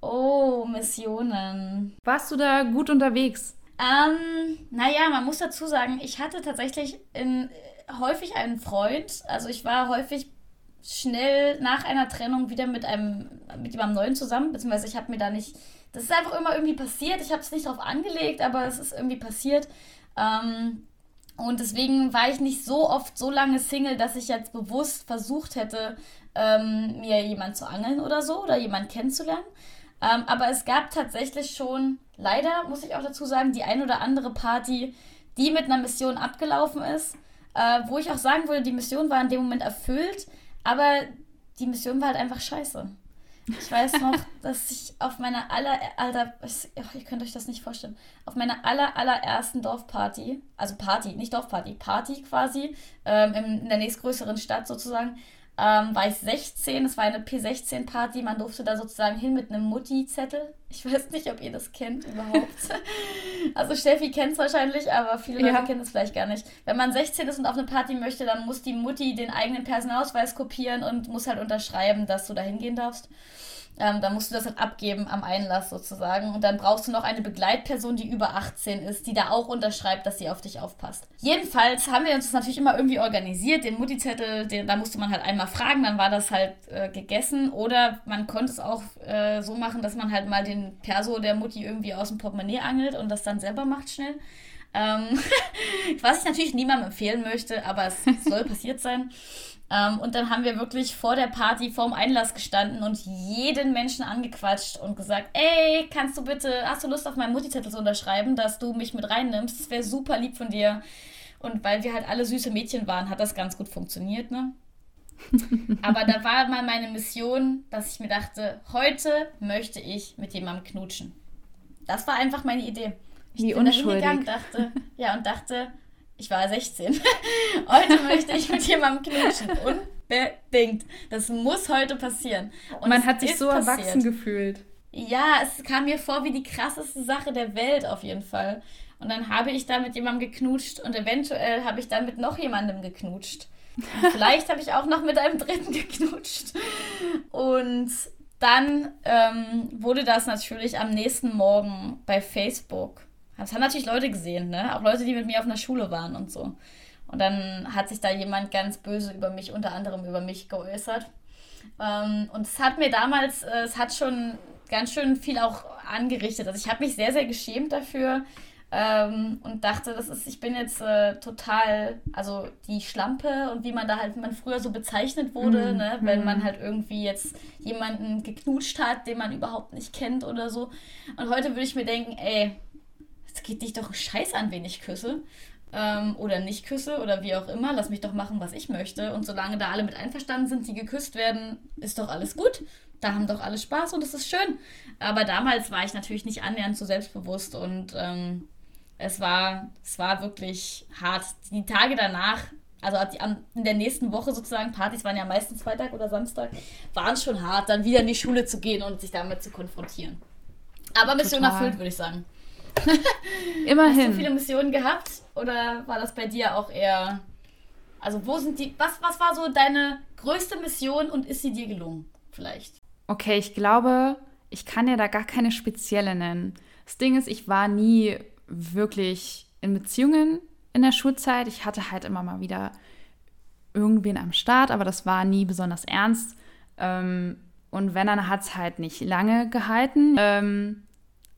Oh, Missionen. Warst du da gut unterwegs? Ähm, naja, man muss dazu sagen, ich hatte tatsächlich in, häufig einen Freund. Also ich war häufig schnell nach einer Trennung wieder mit einem mit jemandem neuen zusammen, beziehungsweise ich habe mir da nicht. Das ist einfach immer irgendwie passiert. Ich habe es nicht drauf angelegt, aber es ist irgendwie passiert. Ähm, und deswegen war ich nicht so oft so lange Single, dass ich jetzt bewusst versucht hätte, ähm, mir jemand zu angeln oder so oder jemand kennenzulernen. Ähm, aber es gab tatsächlich schon, leider muss ich auch dazu sagen, die ein oder andere Party, die mit einer Mission abgelaufen ist, äh, wo ich auch sagen würde, die Mission war in dem Moment erfüllt, aber die Mission war halt einfach scheiße. Ich weiß noch, dass ich auf meiner aller, Alter, ach, ihr könnt euch das nicht vorstellen, auf meiner aller, allerersten Dorfparty, also Party, nicht Dorfparty, Party quasi, ähm, in, in der nächstgrößeren Stadt sozusagen, ähm, war ich 16, es war eine P16-Party, man durfte da sozusagen hin mit einem Mutti-Zettel. Ich weiß nicht, ob ihr das kennt überhaupt. also Steffi kennt es wahrscheinlich, aber viele Leute Ja. kennen es vielleicht gar nicht. Wenn man 16 ist und auf eine Party möchte, dann muss die Mutti den eigenen Personalausweis kopieren und muss halt unterschreiben, dass du da hingehen darfst. Ähm, dann musst du das halt abgeben am Einlass sozusagen. Und dann brauchst du noch eine Begleitperson, die über 18 ist, die da auch unterschreibt, dass sie auf dich aufpasst. Jedenfalls haben wir uns das natürlich immer irgendwie organisiert. Den Mutti-Zettel, da musste man halt einmal fragen, dann war das halt äh, gegessen. Oder man konnte es auch äh, so machen, dass man halt mal den Perso der Mutti irgendwie aus dem Portemonnaie angelt und das dann selber macht schnell. Ähm, was ich natürlich niemandem empfehlen möchte, aber es soll passiert sein. Ähm, und dann haben wir wirklich vor der Party, vorm Einlass gestanden und jeden Menschen angequatscht und gesagt, ey, kannst du bitte, hast du Lust auf meinen Mutti-Zettel zu unterschreiben, dass du mich mit reinnimmst? Das wäre super lieb von dir. Und weil wir halt alle süße Mädchen waren, hat das ganz gut funktioniert, ne? Aber da war mal meine Mission, dass ich mir dachte, heute möchte ich mit jemandem knutschen. Das war einfach meine Idee. Ich Wie bin da unschuldig. hingegangen, dachte, ja, und dachte, ich war 16. heute möchte ich mit jemandem knutschen. Unbedingt. Das muss heute passieren. Und Man hat sich so passiert. erwachsen gefühlt. Ja, es kam mir vor wie die krasseste Sache der Welt auf jeden Fall. Und dann habe ich da mit jemandem geknutscht und eventuell habe ich dann mit noch jemandem geknutscht. Und vielleicht habe ich auch noch mit einem Dritten geknutscht. Und dann ähm, wurde das natürlich am nächsten Morgen bei Facebook. Das haben natürlich Leute gesehen, ne? Auch Leute, die mit mir auf einer Schule waren und so. Und dann hat sich da jemand ganz böse über mich, unter anderem über mich geäußert. Ähm, und es hat mir damals, äh, es hat schon ganz schön viel auch angerichtet. Also ich habe mich sehr, sehr geschämt dafür, ähm, und dachte, das ist, ich bin jetzt äh, total, also die Schlampe und wie man da halt, wie man früher so bezeichnet wurde, mm, ne? wenn man halt irgendwie jetzt jemanden geknutscht hat, den man überhaupt nicht kennt oder so. Und heute würde ich mir denken, ey, es geht dich doch Scheiß an, wen ich küsse. Ähm, oder nicht küsse oder wie auch immer, lass mich doch machen, was ich möchte. Und solange da alle mit einverstanden sind, die geküsst werden, ist doch alles gut. Da haben doch alle Spaß und es ist schön. Aber damals war ich natürlich nicht annähernd so selbstbewusst und ähm, es war, es war wirklich hart. Die Tage danach, also in der nächsten Woche sozusagen, Partys waren ja meistens Freitag oder Samstag, waren schon hart, dann wieder in die Schule zu gehen und sich damit zu konfrontieren. Aber Mission Total. erfüllt, würde ich sagen. Immerhin. Hast du viele Missionen gehabt oder war das bei dir auch eher. Also, wo sind die. Was, was war so deine größte Mission und ist sie dir gelungen? Vielleicht. Okay, ich glaube, ich kann ja da gar keine spezielle nennen. Das Ding ist, ich war nie wirklich in Beziehungen in der Schulzeit. Ich hatte halt immer mal wieder irgendwen am Start, aber das war nie besonders ernst. Ähm, und wenn, dann hat es halt nicht lange gehalten.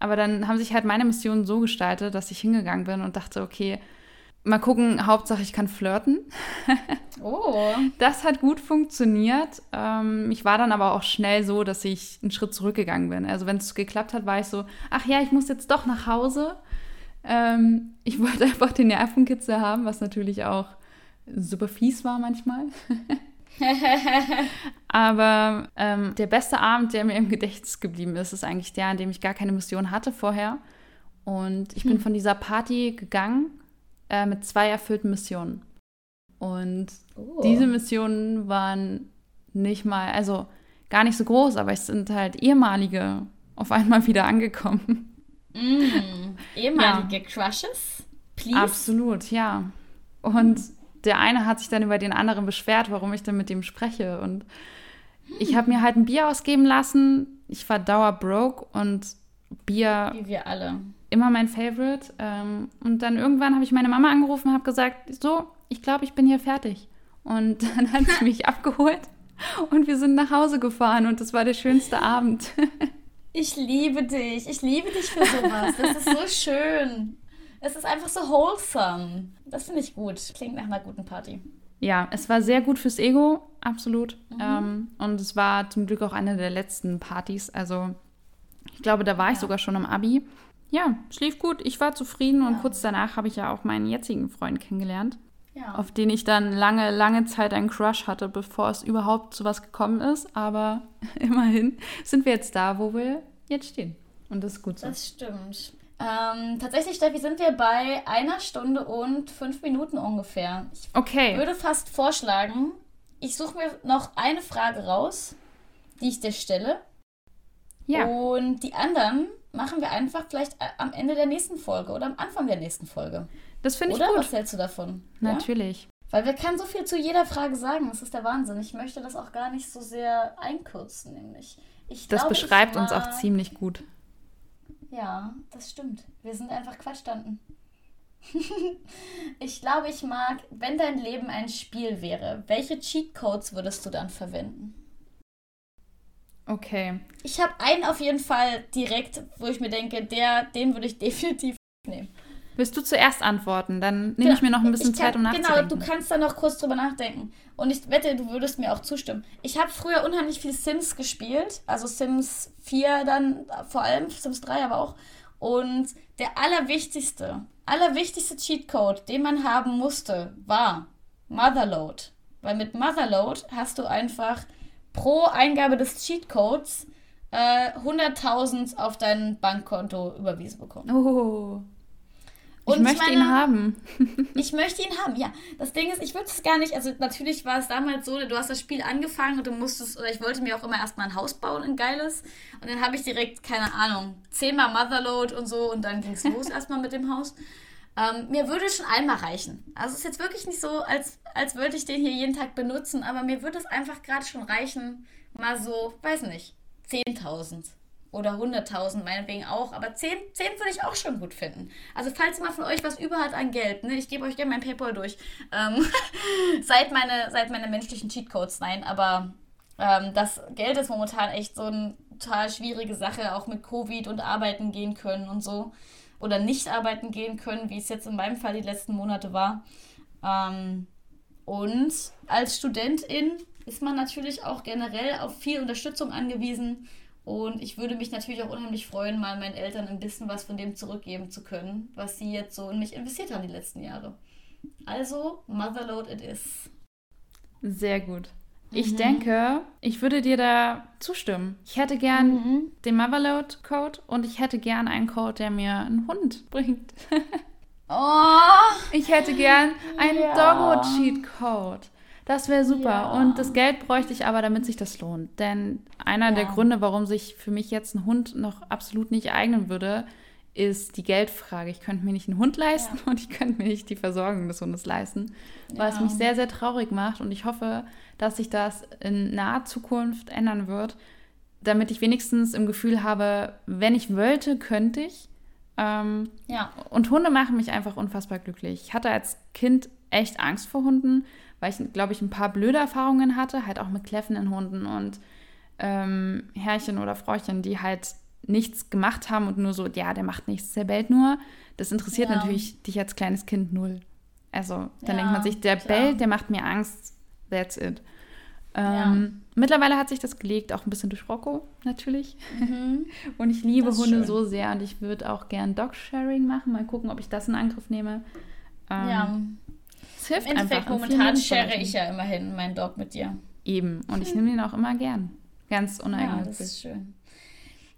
Aber dann haben sich halt meine Missionen so gestaltet, dass ich hingegangen bin und dachte, okay, mal gucken, Hauptsache ich kann flirten. Oh. Das hat gut funktioniert. Ähm, ich war dann aber auch schnell so, dass ich einen Schritt zurückgegangen bin. Also wenn es geklappt hat, war ich so, ach ja, ich muss jetzt doch nach Hause. Ähm, ich wollte einfach den Nervenkitzel haben, was natürlich auch super fies war manchmal. Aber ähm, der beste Abend, der mir im Gedächtnis geblieben ist, ist eigentlich der, an dem ich gar keine Mission hatte vorher. Und ich bin hm. von dieser Party gegangen äh, mit zwei erfüllten Missionen. Und oh. diese Missionen waren nicht mal, also gar nicht so groß, aber es sind halt ehemalige auf einmal wieder angekommen. Mm, ehemalige ja. Crushes? Please? Absolut, ja. Und der eine hat sich dann über den anderen beschwert, warum ich denn mit dem spreche. Und ich habe mir halt ein Bier ausgeben lassen. Ich war dauer broke und Bier. Wie wir alle. Immer mein Favorite. Ähm, und dann irgendwann habe ich meine Mama angerufen und habe gesagt: So, ich glaube, ich bin hier fertig. Und dann hat sie mich abgeholt und wir sind nach Hause gefahren und das war der schönste Abend. Ich liebe dich. Ich liebe dich für sowas. Das ist so schön. Es ist einfach so wholesome. Das finde ich gut. Klingt nach einer guten Party. Ja, es war sehr gut fürs Ego, absolut. Mhm. Ähm, und es war zum Glück auch eine der letzten Partys. Also ich glaube, da war ja. ich sogar schon im Abi. Ja, schlief gut. Ich war zufrieden ja. und kurz danach habe ich ja auch meinen jetzigen Freund kennengelernt. Ja. Auf den ich dann lange, lange Zeit einen Crush hatte, bevor es überhaupt zu was gekommen ist. Aber immerhin sind wir jetzt da, wo wir jetzt stehen. Und das ist gut so. Das stimmt. Ähm, tatsächlich, Steffi, sind wir bei einer Stunde und fünf Minuten ungefähr. Ich okay. würde fast vorschlagen, ich suche mir noch eine Frage raus, die ich dir stelle. Ja. Und die anderen machen wir einfach vielleicht am Ende der nächsten Folge oder am Anfang der nächsten Folge. Das finde ich Oder? gut. Was hältst du davon? Natürlich. Ja? Weil wir können so viel zu jeder Frage sagen. Das ist der Wahnsinn. Ich möchte das auch gar nicht so sehr einkürzen, nämlich. Ich das glaube, beschreibt uns auch ziemlich gut. Ja, das stimmt. Wir sind einfach Quatschtanten. ich glaube, ich mag, wenn dein Leben ein Spiel wäre, welche Cheatcodes würdest du dann verwenden? Okay. Ich habe einen auf jeden Fall direkt, wo ich mir denke, der, den würde ich definitiv nehmen. Willst du zuerst antworten? Dann nehme genau. ich mir noch ein bisschen kann, Zeit, um nachzudenken. Genau, du kannst da noch kurz drüber nachdenken. Und ich wette, du würdest mir auch zustimmen. Ich habe früher unheimlich viel Sims gespielt. Also Sims 4 dann vor allem, Sims 3 aber auch. Und der allerwichtigste, allerwichtigste Cheatcode, den man haben musste, war Motherload. Weil mit Motherload hast du einfach pro Eingabe des Cheatcodes äh, 100.000 auf dein Bankkonto überwiesen bekommen. Oh. Und ich möchte meine, ihn haben. ich möchte ihn haben, ja. Das Ding ist, ich würde es gar nicht, also natürlich war es damals so, du hast das Spiel angefangen und du musstest, oder ich wollte mir auch immer erstmal ein Haus bauen, ein geiles. Und dann habe ich direkt, keine Ahnung, zehnmal Motherload und so und dann ging es los erstmal mit dem Haus. Ähm, mir würde schon einmal reichen. Also es ist jetzt wirklich nicht so, als, als würde ich den hier jeden Tag benutzen, aber mir würde es einfach gerade schon reichen, mal so, weiß nicht, 10.000 oder 100.000 meinetwegen auch, aber 10, 10 würde ich auch schon gut finden. Also falls mal von euch was über hat an Geld, ne, ich gebe euch gerne mein Paypal durch. Ähm, seid, meine, seid meine menschlichen Cheatcodes, nein, aber ähm, das Geld ist momentan echt so eine total schwierige Sache, auch mit Covid und arbeiten gehen können und so. Oder nicht arbeiten gehen können, wie es jetzt in meinem Fall die letzten Monate war. Ähm, und als Studentin ist man natürlich auch generell auf viel Unterstützung angewiesen. Und ich würde mich natürlich auch unheimlich freuen, mal meinen Eltern ein bisschen was von dem zurückgeben zu können, was sie jetzt so in mich investiert haben die letzten Jahre. Also, Motherload it is. Sehr gut. Ich mhm. denke, ich würde dir da zustimmen. Ich hätte gern mhm. den Motherload-Code und ich hätte gern einen Code, der mir einen Hund bringt. oh! Ich hätte gern einen ja. Doggo-Cheat-Code. Das wäre super. Ja. Und das Geld bräuchte ich aber, damit sich das lohnt. Denn einer ja. der Gründe, warum sich für mich jetzt ein Hund noch absolut nicht eignen würde, ist die Geldfrage. Ich könnte mir nicht einen Hund leisten ja. und ich könnte mir nicht die Versorgung des Hundes leisten, was mich sehr, sehr traurig macht. Und ich hoffe, dass sich das in naher Zukunft ändern wird, damit ich wenigstens im Gefühl habe, wenn ich wollte, könnte ich. Ähm, ja. Und Hunde machen mich einfach unfassbar glücklich. Ich hatte als Kind echt Angst vor Hunden, weil ich, glaube ich, ein paar blöde Erfahrungen hatte, halt auch mit kläffenden Hunden und ähm, Herrchen oder Fräuchen, die halt nichts gemacht haben und nur so, ja, der macht nichts, der bellt nur. Das interessiert ja. natürlich dich als kleines Kind null. Also dann ja, denkt man sich, der klar. bellt, der macht mir Angst, that's it. Ähm, ja. Mittlerweile hat sich das gelegt, auch ein bisschen durch Rocco natürlich. Mhm. Und ich liebe Hunde schön. so sehr und ich würde auch gern Dog-Sharing machen. Mal gucken, ob ich das in Angriff nehme. Ähm, ja. Hilft Im Endeffekt, einfach. momentan share ich ja immerhin meinen Dog mit dir. Eben. Und ich nehme ihn auch immer gern. Ganz uneigennützig. Ja, das ist schön.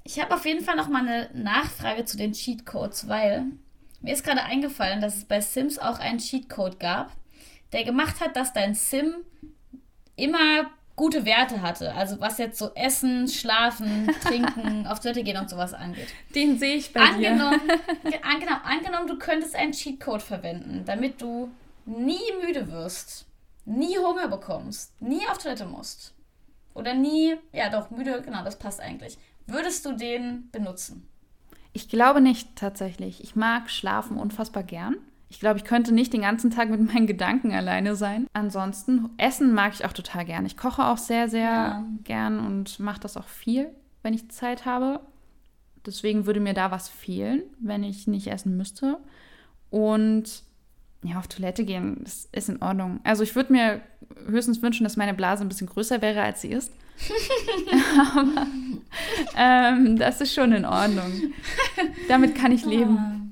Ich habe auf jeden Fall noch mal eine Nachfrage zu den Cheatcodes, weil mir ist gerade eingefallen, dass es bei Sims auch einen Cheatcode gab, der gemacht hat, dass dein Sim immer gute Werte hatte. Also was jetzt so Essen, Schlafen, Trinken, auf Toilette gehen und sowas angeht. Den sehe ich bei angenommen, dir. An, genau, angenommen, du könntest einen Cheatcode verwenden, damit du nie müde wirst, nie Hunger bekommst, nie auf Toilette musst. Oder nie, ja doch, müde, genau, das passt eigentlich. Würdest du den benutzen? Ich glaube nicht tatsächlich. Ich mag Schlafen unfassbar gern. Ich glaube, ich könnte nicht den ganzen Tag mit meinen Gedanken alleine sein. Ansonsten, Essen mag ich auch total gern. Ich koche auch sehr, sehr ja. gern und mache das auch viel, wenn ich Zeit habe. Deswegen würde mir da was fehlen, wenn ich nicht essen müsste. Und ja, auf Toilette gehen, das ist in Ordnung. Also ich würde mir höchstens wünschen, dass meine Blase ein bisschen größer wäre, als sie ist. Aber ähm, das ist schon in Ordnung. Damit kann ich leben. Ah.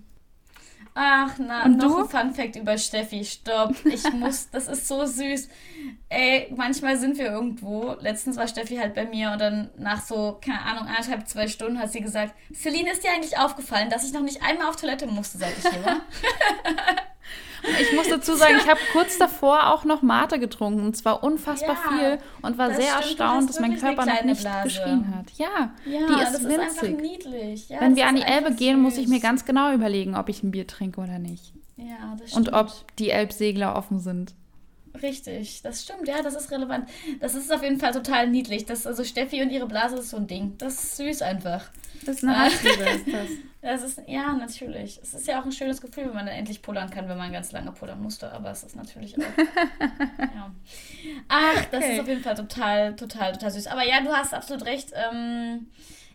Ach, na, Und noch du? ein Fun Fact über Steffi. Stopp. Ich muss, das ist so süß. Ey, manchmal sind wir irgendwo. Letztens war Steffi halt bei mir und dann nach so, keine Ahnung, anderthalb, zwei Stunden hat sie gesagt, Celine, ist dir eigentlich aufgefallen, dass ich noch nicht einmal auf Toilette musste, seit ich hier war? Ich muss dazu sagen, ich habe kurz davor auch noch Mate getrunken und zwar unfassbar ja, viel und war sehr stimmt, erstaunt, dass mein Körper noch nicht Blase. geschrien hat. Ja, ja die ist das winzig. Ist niedlich. Ja, Wenn wir an die Elbe gehen, süß. muss ich mir ganz genau überlegen, ob ich ein Bier trinke oder nicht. Ja, das stimmt. Und ob die Elbsegler offen sind. Richtig, das stimmt, ja, das ist relevant. Das ist auf jeden Fall total niedlich. Das, also Steffi und ihre Blase ist so ein Ding. Das ist süß einfach. Das ist eine Hassliebe, ist das. Das ist, ja, natürlich. Es ist ja auch ein schönes Gefühl, wenn man dann endlich pullern kann, wenn man ganz lange pullern musste, aber es ist natürlich auch. ja. Ach, das okay. ist auf jeden Fall total, total, total süß. Aber ja, du hast absolut recht. Ähm,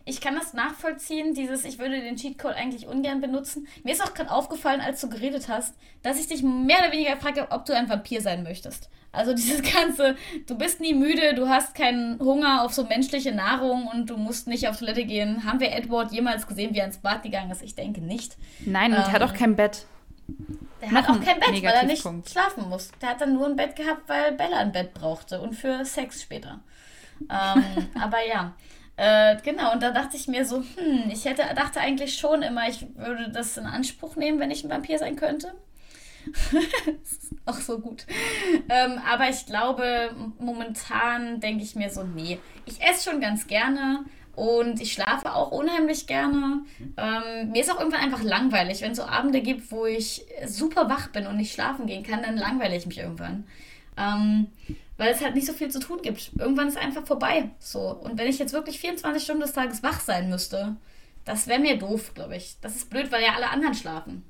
ich kann das nachvollziehen, dieses, ich würde den Cheatcode eigentlich ungern benutzen. Mir ist auch gerade aufgefallen, als du geredet hast, dass ich dich mehr oder weniger gefragt habe, ob du ein Vampir sein möchtest. Also dieses ganze, du bist nie müde, du hast keinen Hunger auf so menschliche Nahrung und du musst nicht auf Toilette gehen. Haben wir Edward jemals gesehen, wie er ins Bad gegangen ist? Ich denke nicht. Nein, und ähm, er hat auch kein Bett. Der hat auch kein Bett, weil er nicht schlafen muss. Der hat dann nur ein Bett gehabt, weil Bella ein Bett brauchte und für Sex später. Ähm, aber ja. Äh, genau, und da dachte ich mir so, hm, ich hätte, dachte eigentlich schon immer, ich würde das in Anspruch nehmen, wenn ich ein Vampir sein könnte. auch so gut. Ähm, aber ich glaube, momentan denke ich mir so, nee, ich esse schon ganz gerne und ich schlafe auch unheimlich gerne. Ähm, mir ist auch irgendwann einfach langweilig. Wenn es so Abende gibt, wo ich super wach bin und nicht schlafen gehen kann, dann langweile ich mich irgendwann. Ähm, weil es halt nicht so viel zu tun gibt. Irgendwann ist einfach vorbei. So. Und wenn ich jetzt wirklich 24 Stunden des Tages wach sein müsste, das wäre mir doof, glaube ich. Das ist blöd, weil ja alle anderen schlafen.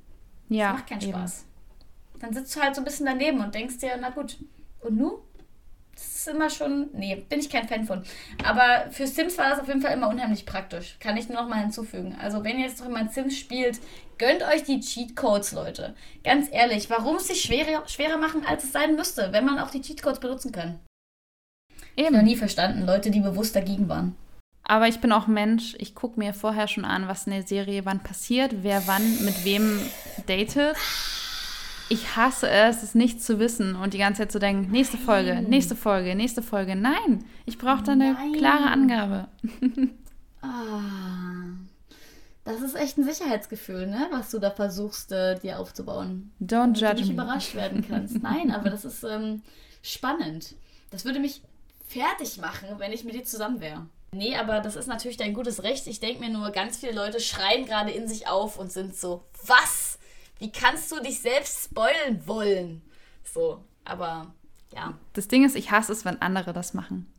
Ja. Das macht keinen Spaß. Eben. Dann sitzt du halt so ein bisschen daneben und denkst dir, na gut, und nu? Das ist immer schon. Nee, bin ich kein Fan von. Aber für Sims war das auf jeden Fall immer unheimlich praktisch. Kann ich nur noch mal hinzufügen. Also, wenn ihr jetzt noch mal Sims spielt, gönnt euch die Cheatcodes, Leute. Ganz ehrlich, warum es sich schwerer, schwerer machen, als es sein müsste, wenn man auch die Cheatcodes benutzen kann? Eben. Noch nie verstanden, Leute, die bewusst dagegen waren. Aber ich bin auch Mensch. Ich gucke mir vorher schon an, was in der Serie wann passiert, wer wann mit wem datet ich hasse es, es nicht zu wissen und die ganze Zeit zu denken, nächste Folge, Nein. nächste Folge, nächste Folge. Nein, ich brauche da eine Nein. klare Angabe. ah, das ist echt ein Sicherheitsgefühl, ne? was du da versuchst, äh, dir aufzubauen. Don't judge du nicht me. überrascht werden kannst. Nein, aber das ist ähm, spannend. Das würde mich fertig machen, wenn ich mit dir zusammen wäre. Nee, aber das ist natürlich dein gutes Recht. Ich denke mir nur, ganz viele Leute schreien gerade in sich auf und sind so, was? Wie kannst du dich selbst spoilen wollen? So, aber ja. Das Ding ist, ich hasse es, wenn andere das machen.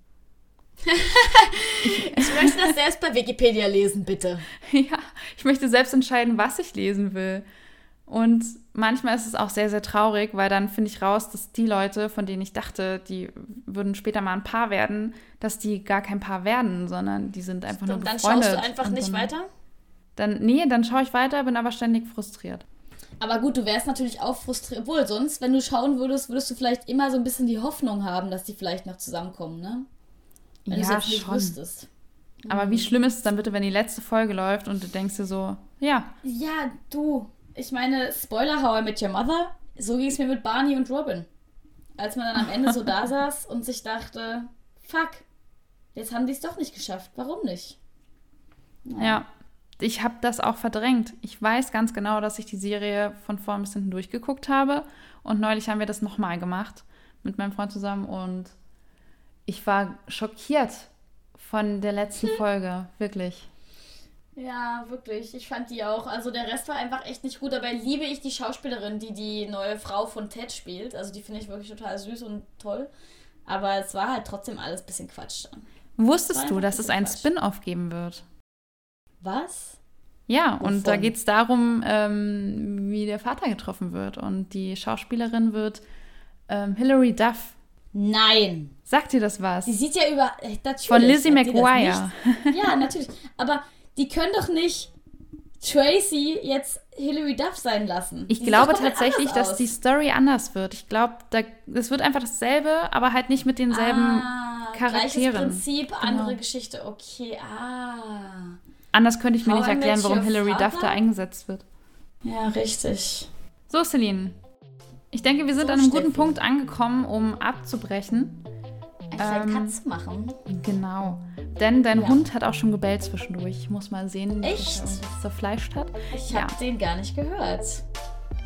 ich möchte das selbst bei Wikipedia lesen, bitte. Ja, ich möchte selbst entscheiden, was ich lesen will. Und manchmal ist es auch sehr, sehr traurig, weil dann finde ich raus, dass die Leute, von denen ich dachte, die würden später mal ein Paar werden, dass die gar kein Paar werden, sondern die sind einfach Stimmt, nur befreundet. Dann schaust du einfach nicht weiter? Dann, nee, dann schaue ich weiter, bin aber ständig frustriert. Aber gut, du wärst natürlich auch frustriert. Obwohl, sonst, wenn du schauen würdest, würdest du vielleicht immer so ein bisschen die Hoffnung haben, dass die vielleicht noch zusammenkommen, ne? Wenn ja, du nicht wüsstest. Aber mhm. wie schlimm ist es dann bitte, wenn die letzte Folge läuft und du denkst dir so, ja. Ja, du. Ich meine, Spoiler, How I Met Your Mother. So ging es mir mit Barney und Robin. Als man dann am Ende so da saß und sich dachte, fuck, jetzt haben die es doch nicht geschafft. Warum nicht? Ja. ja ich habe das auch verdrängt. Ich weiß ganz genau, dass ich die Serie von vorn bis hinten durchgeguckt habe. Und neulich haben wir das nochmal gemacht mit meinem Freund zusammen. Und ich war schockiert von der letzten hm. Folge. Wirklich. Ja, wirklich. Ich fand die auch. Also der Rest war einfach echt nicht gut. Dabei liebe ich die Schauspielerin, die die neue Frau von Ted spielt. Also die finde ich wirklich total süß und toll. Aber es war halt trotzdem alles ein bisschen Quatsch dann. Wusstest du, dass es einen Spin-off geben wird? Was? Ja, Wovon? und da geht es darum, ähm, wie der Vater getroffen wird. Und die Schauspielerin wird ähm, Hilary Duff. Nein. Sagt dir das was? Die sieht ja über. Äh, Von Lizzie McGuire. Ja, natürlich. Aber die können doch nicht Tracy jetzt Hilary Duff sein lassen. Ich die glaube tatsächlich, dass die Story anders wird. Ich glaube, es wird einfach dasselbe, aber halt nicht mit denselben ah, Charakteren. Gleiches Prinzip, genau. andere Geschichte. Okay, ah. Anders könnte ich mir How nicht erklären, warum Hilary Duff da eingesetzt wird. Ja, richtig. So, Celine. Ich denke, wir sind so, an einem guten Punkt angekommen, um abzubrechen. Ich ähm, Katze machen. Genau. Denn dein ja. Hund hat auch schon gebellt zwischendurch. Ich muss mal sehen, Echt? was er zerfleischt hat. Ich habe ja. den gar nicht gehört.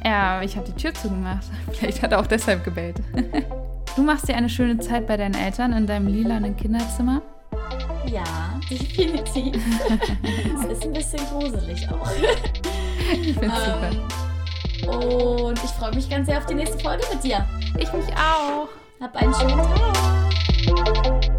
Ja, ich habe die Tür zugemacht. Vielleicht hat er auch deshalb gebellt. du machst dir eine schöne Zeit bei deinen Eltern in deinem lilanen Kinderzimmer. Ja, definitiv. es ist ein bisschen gruselig auch. Ich finde ähm, super. Und ich freue mich ganz sehr auf die nächste Folge mit dir. Ich mich auch. Hab einen schönen Tag.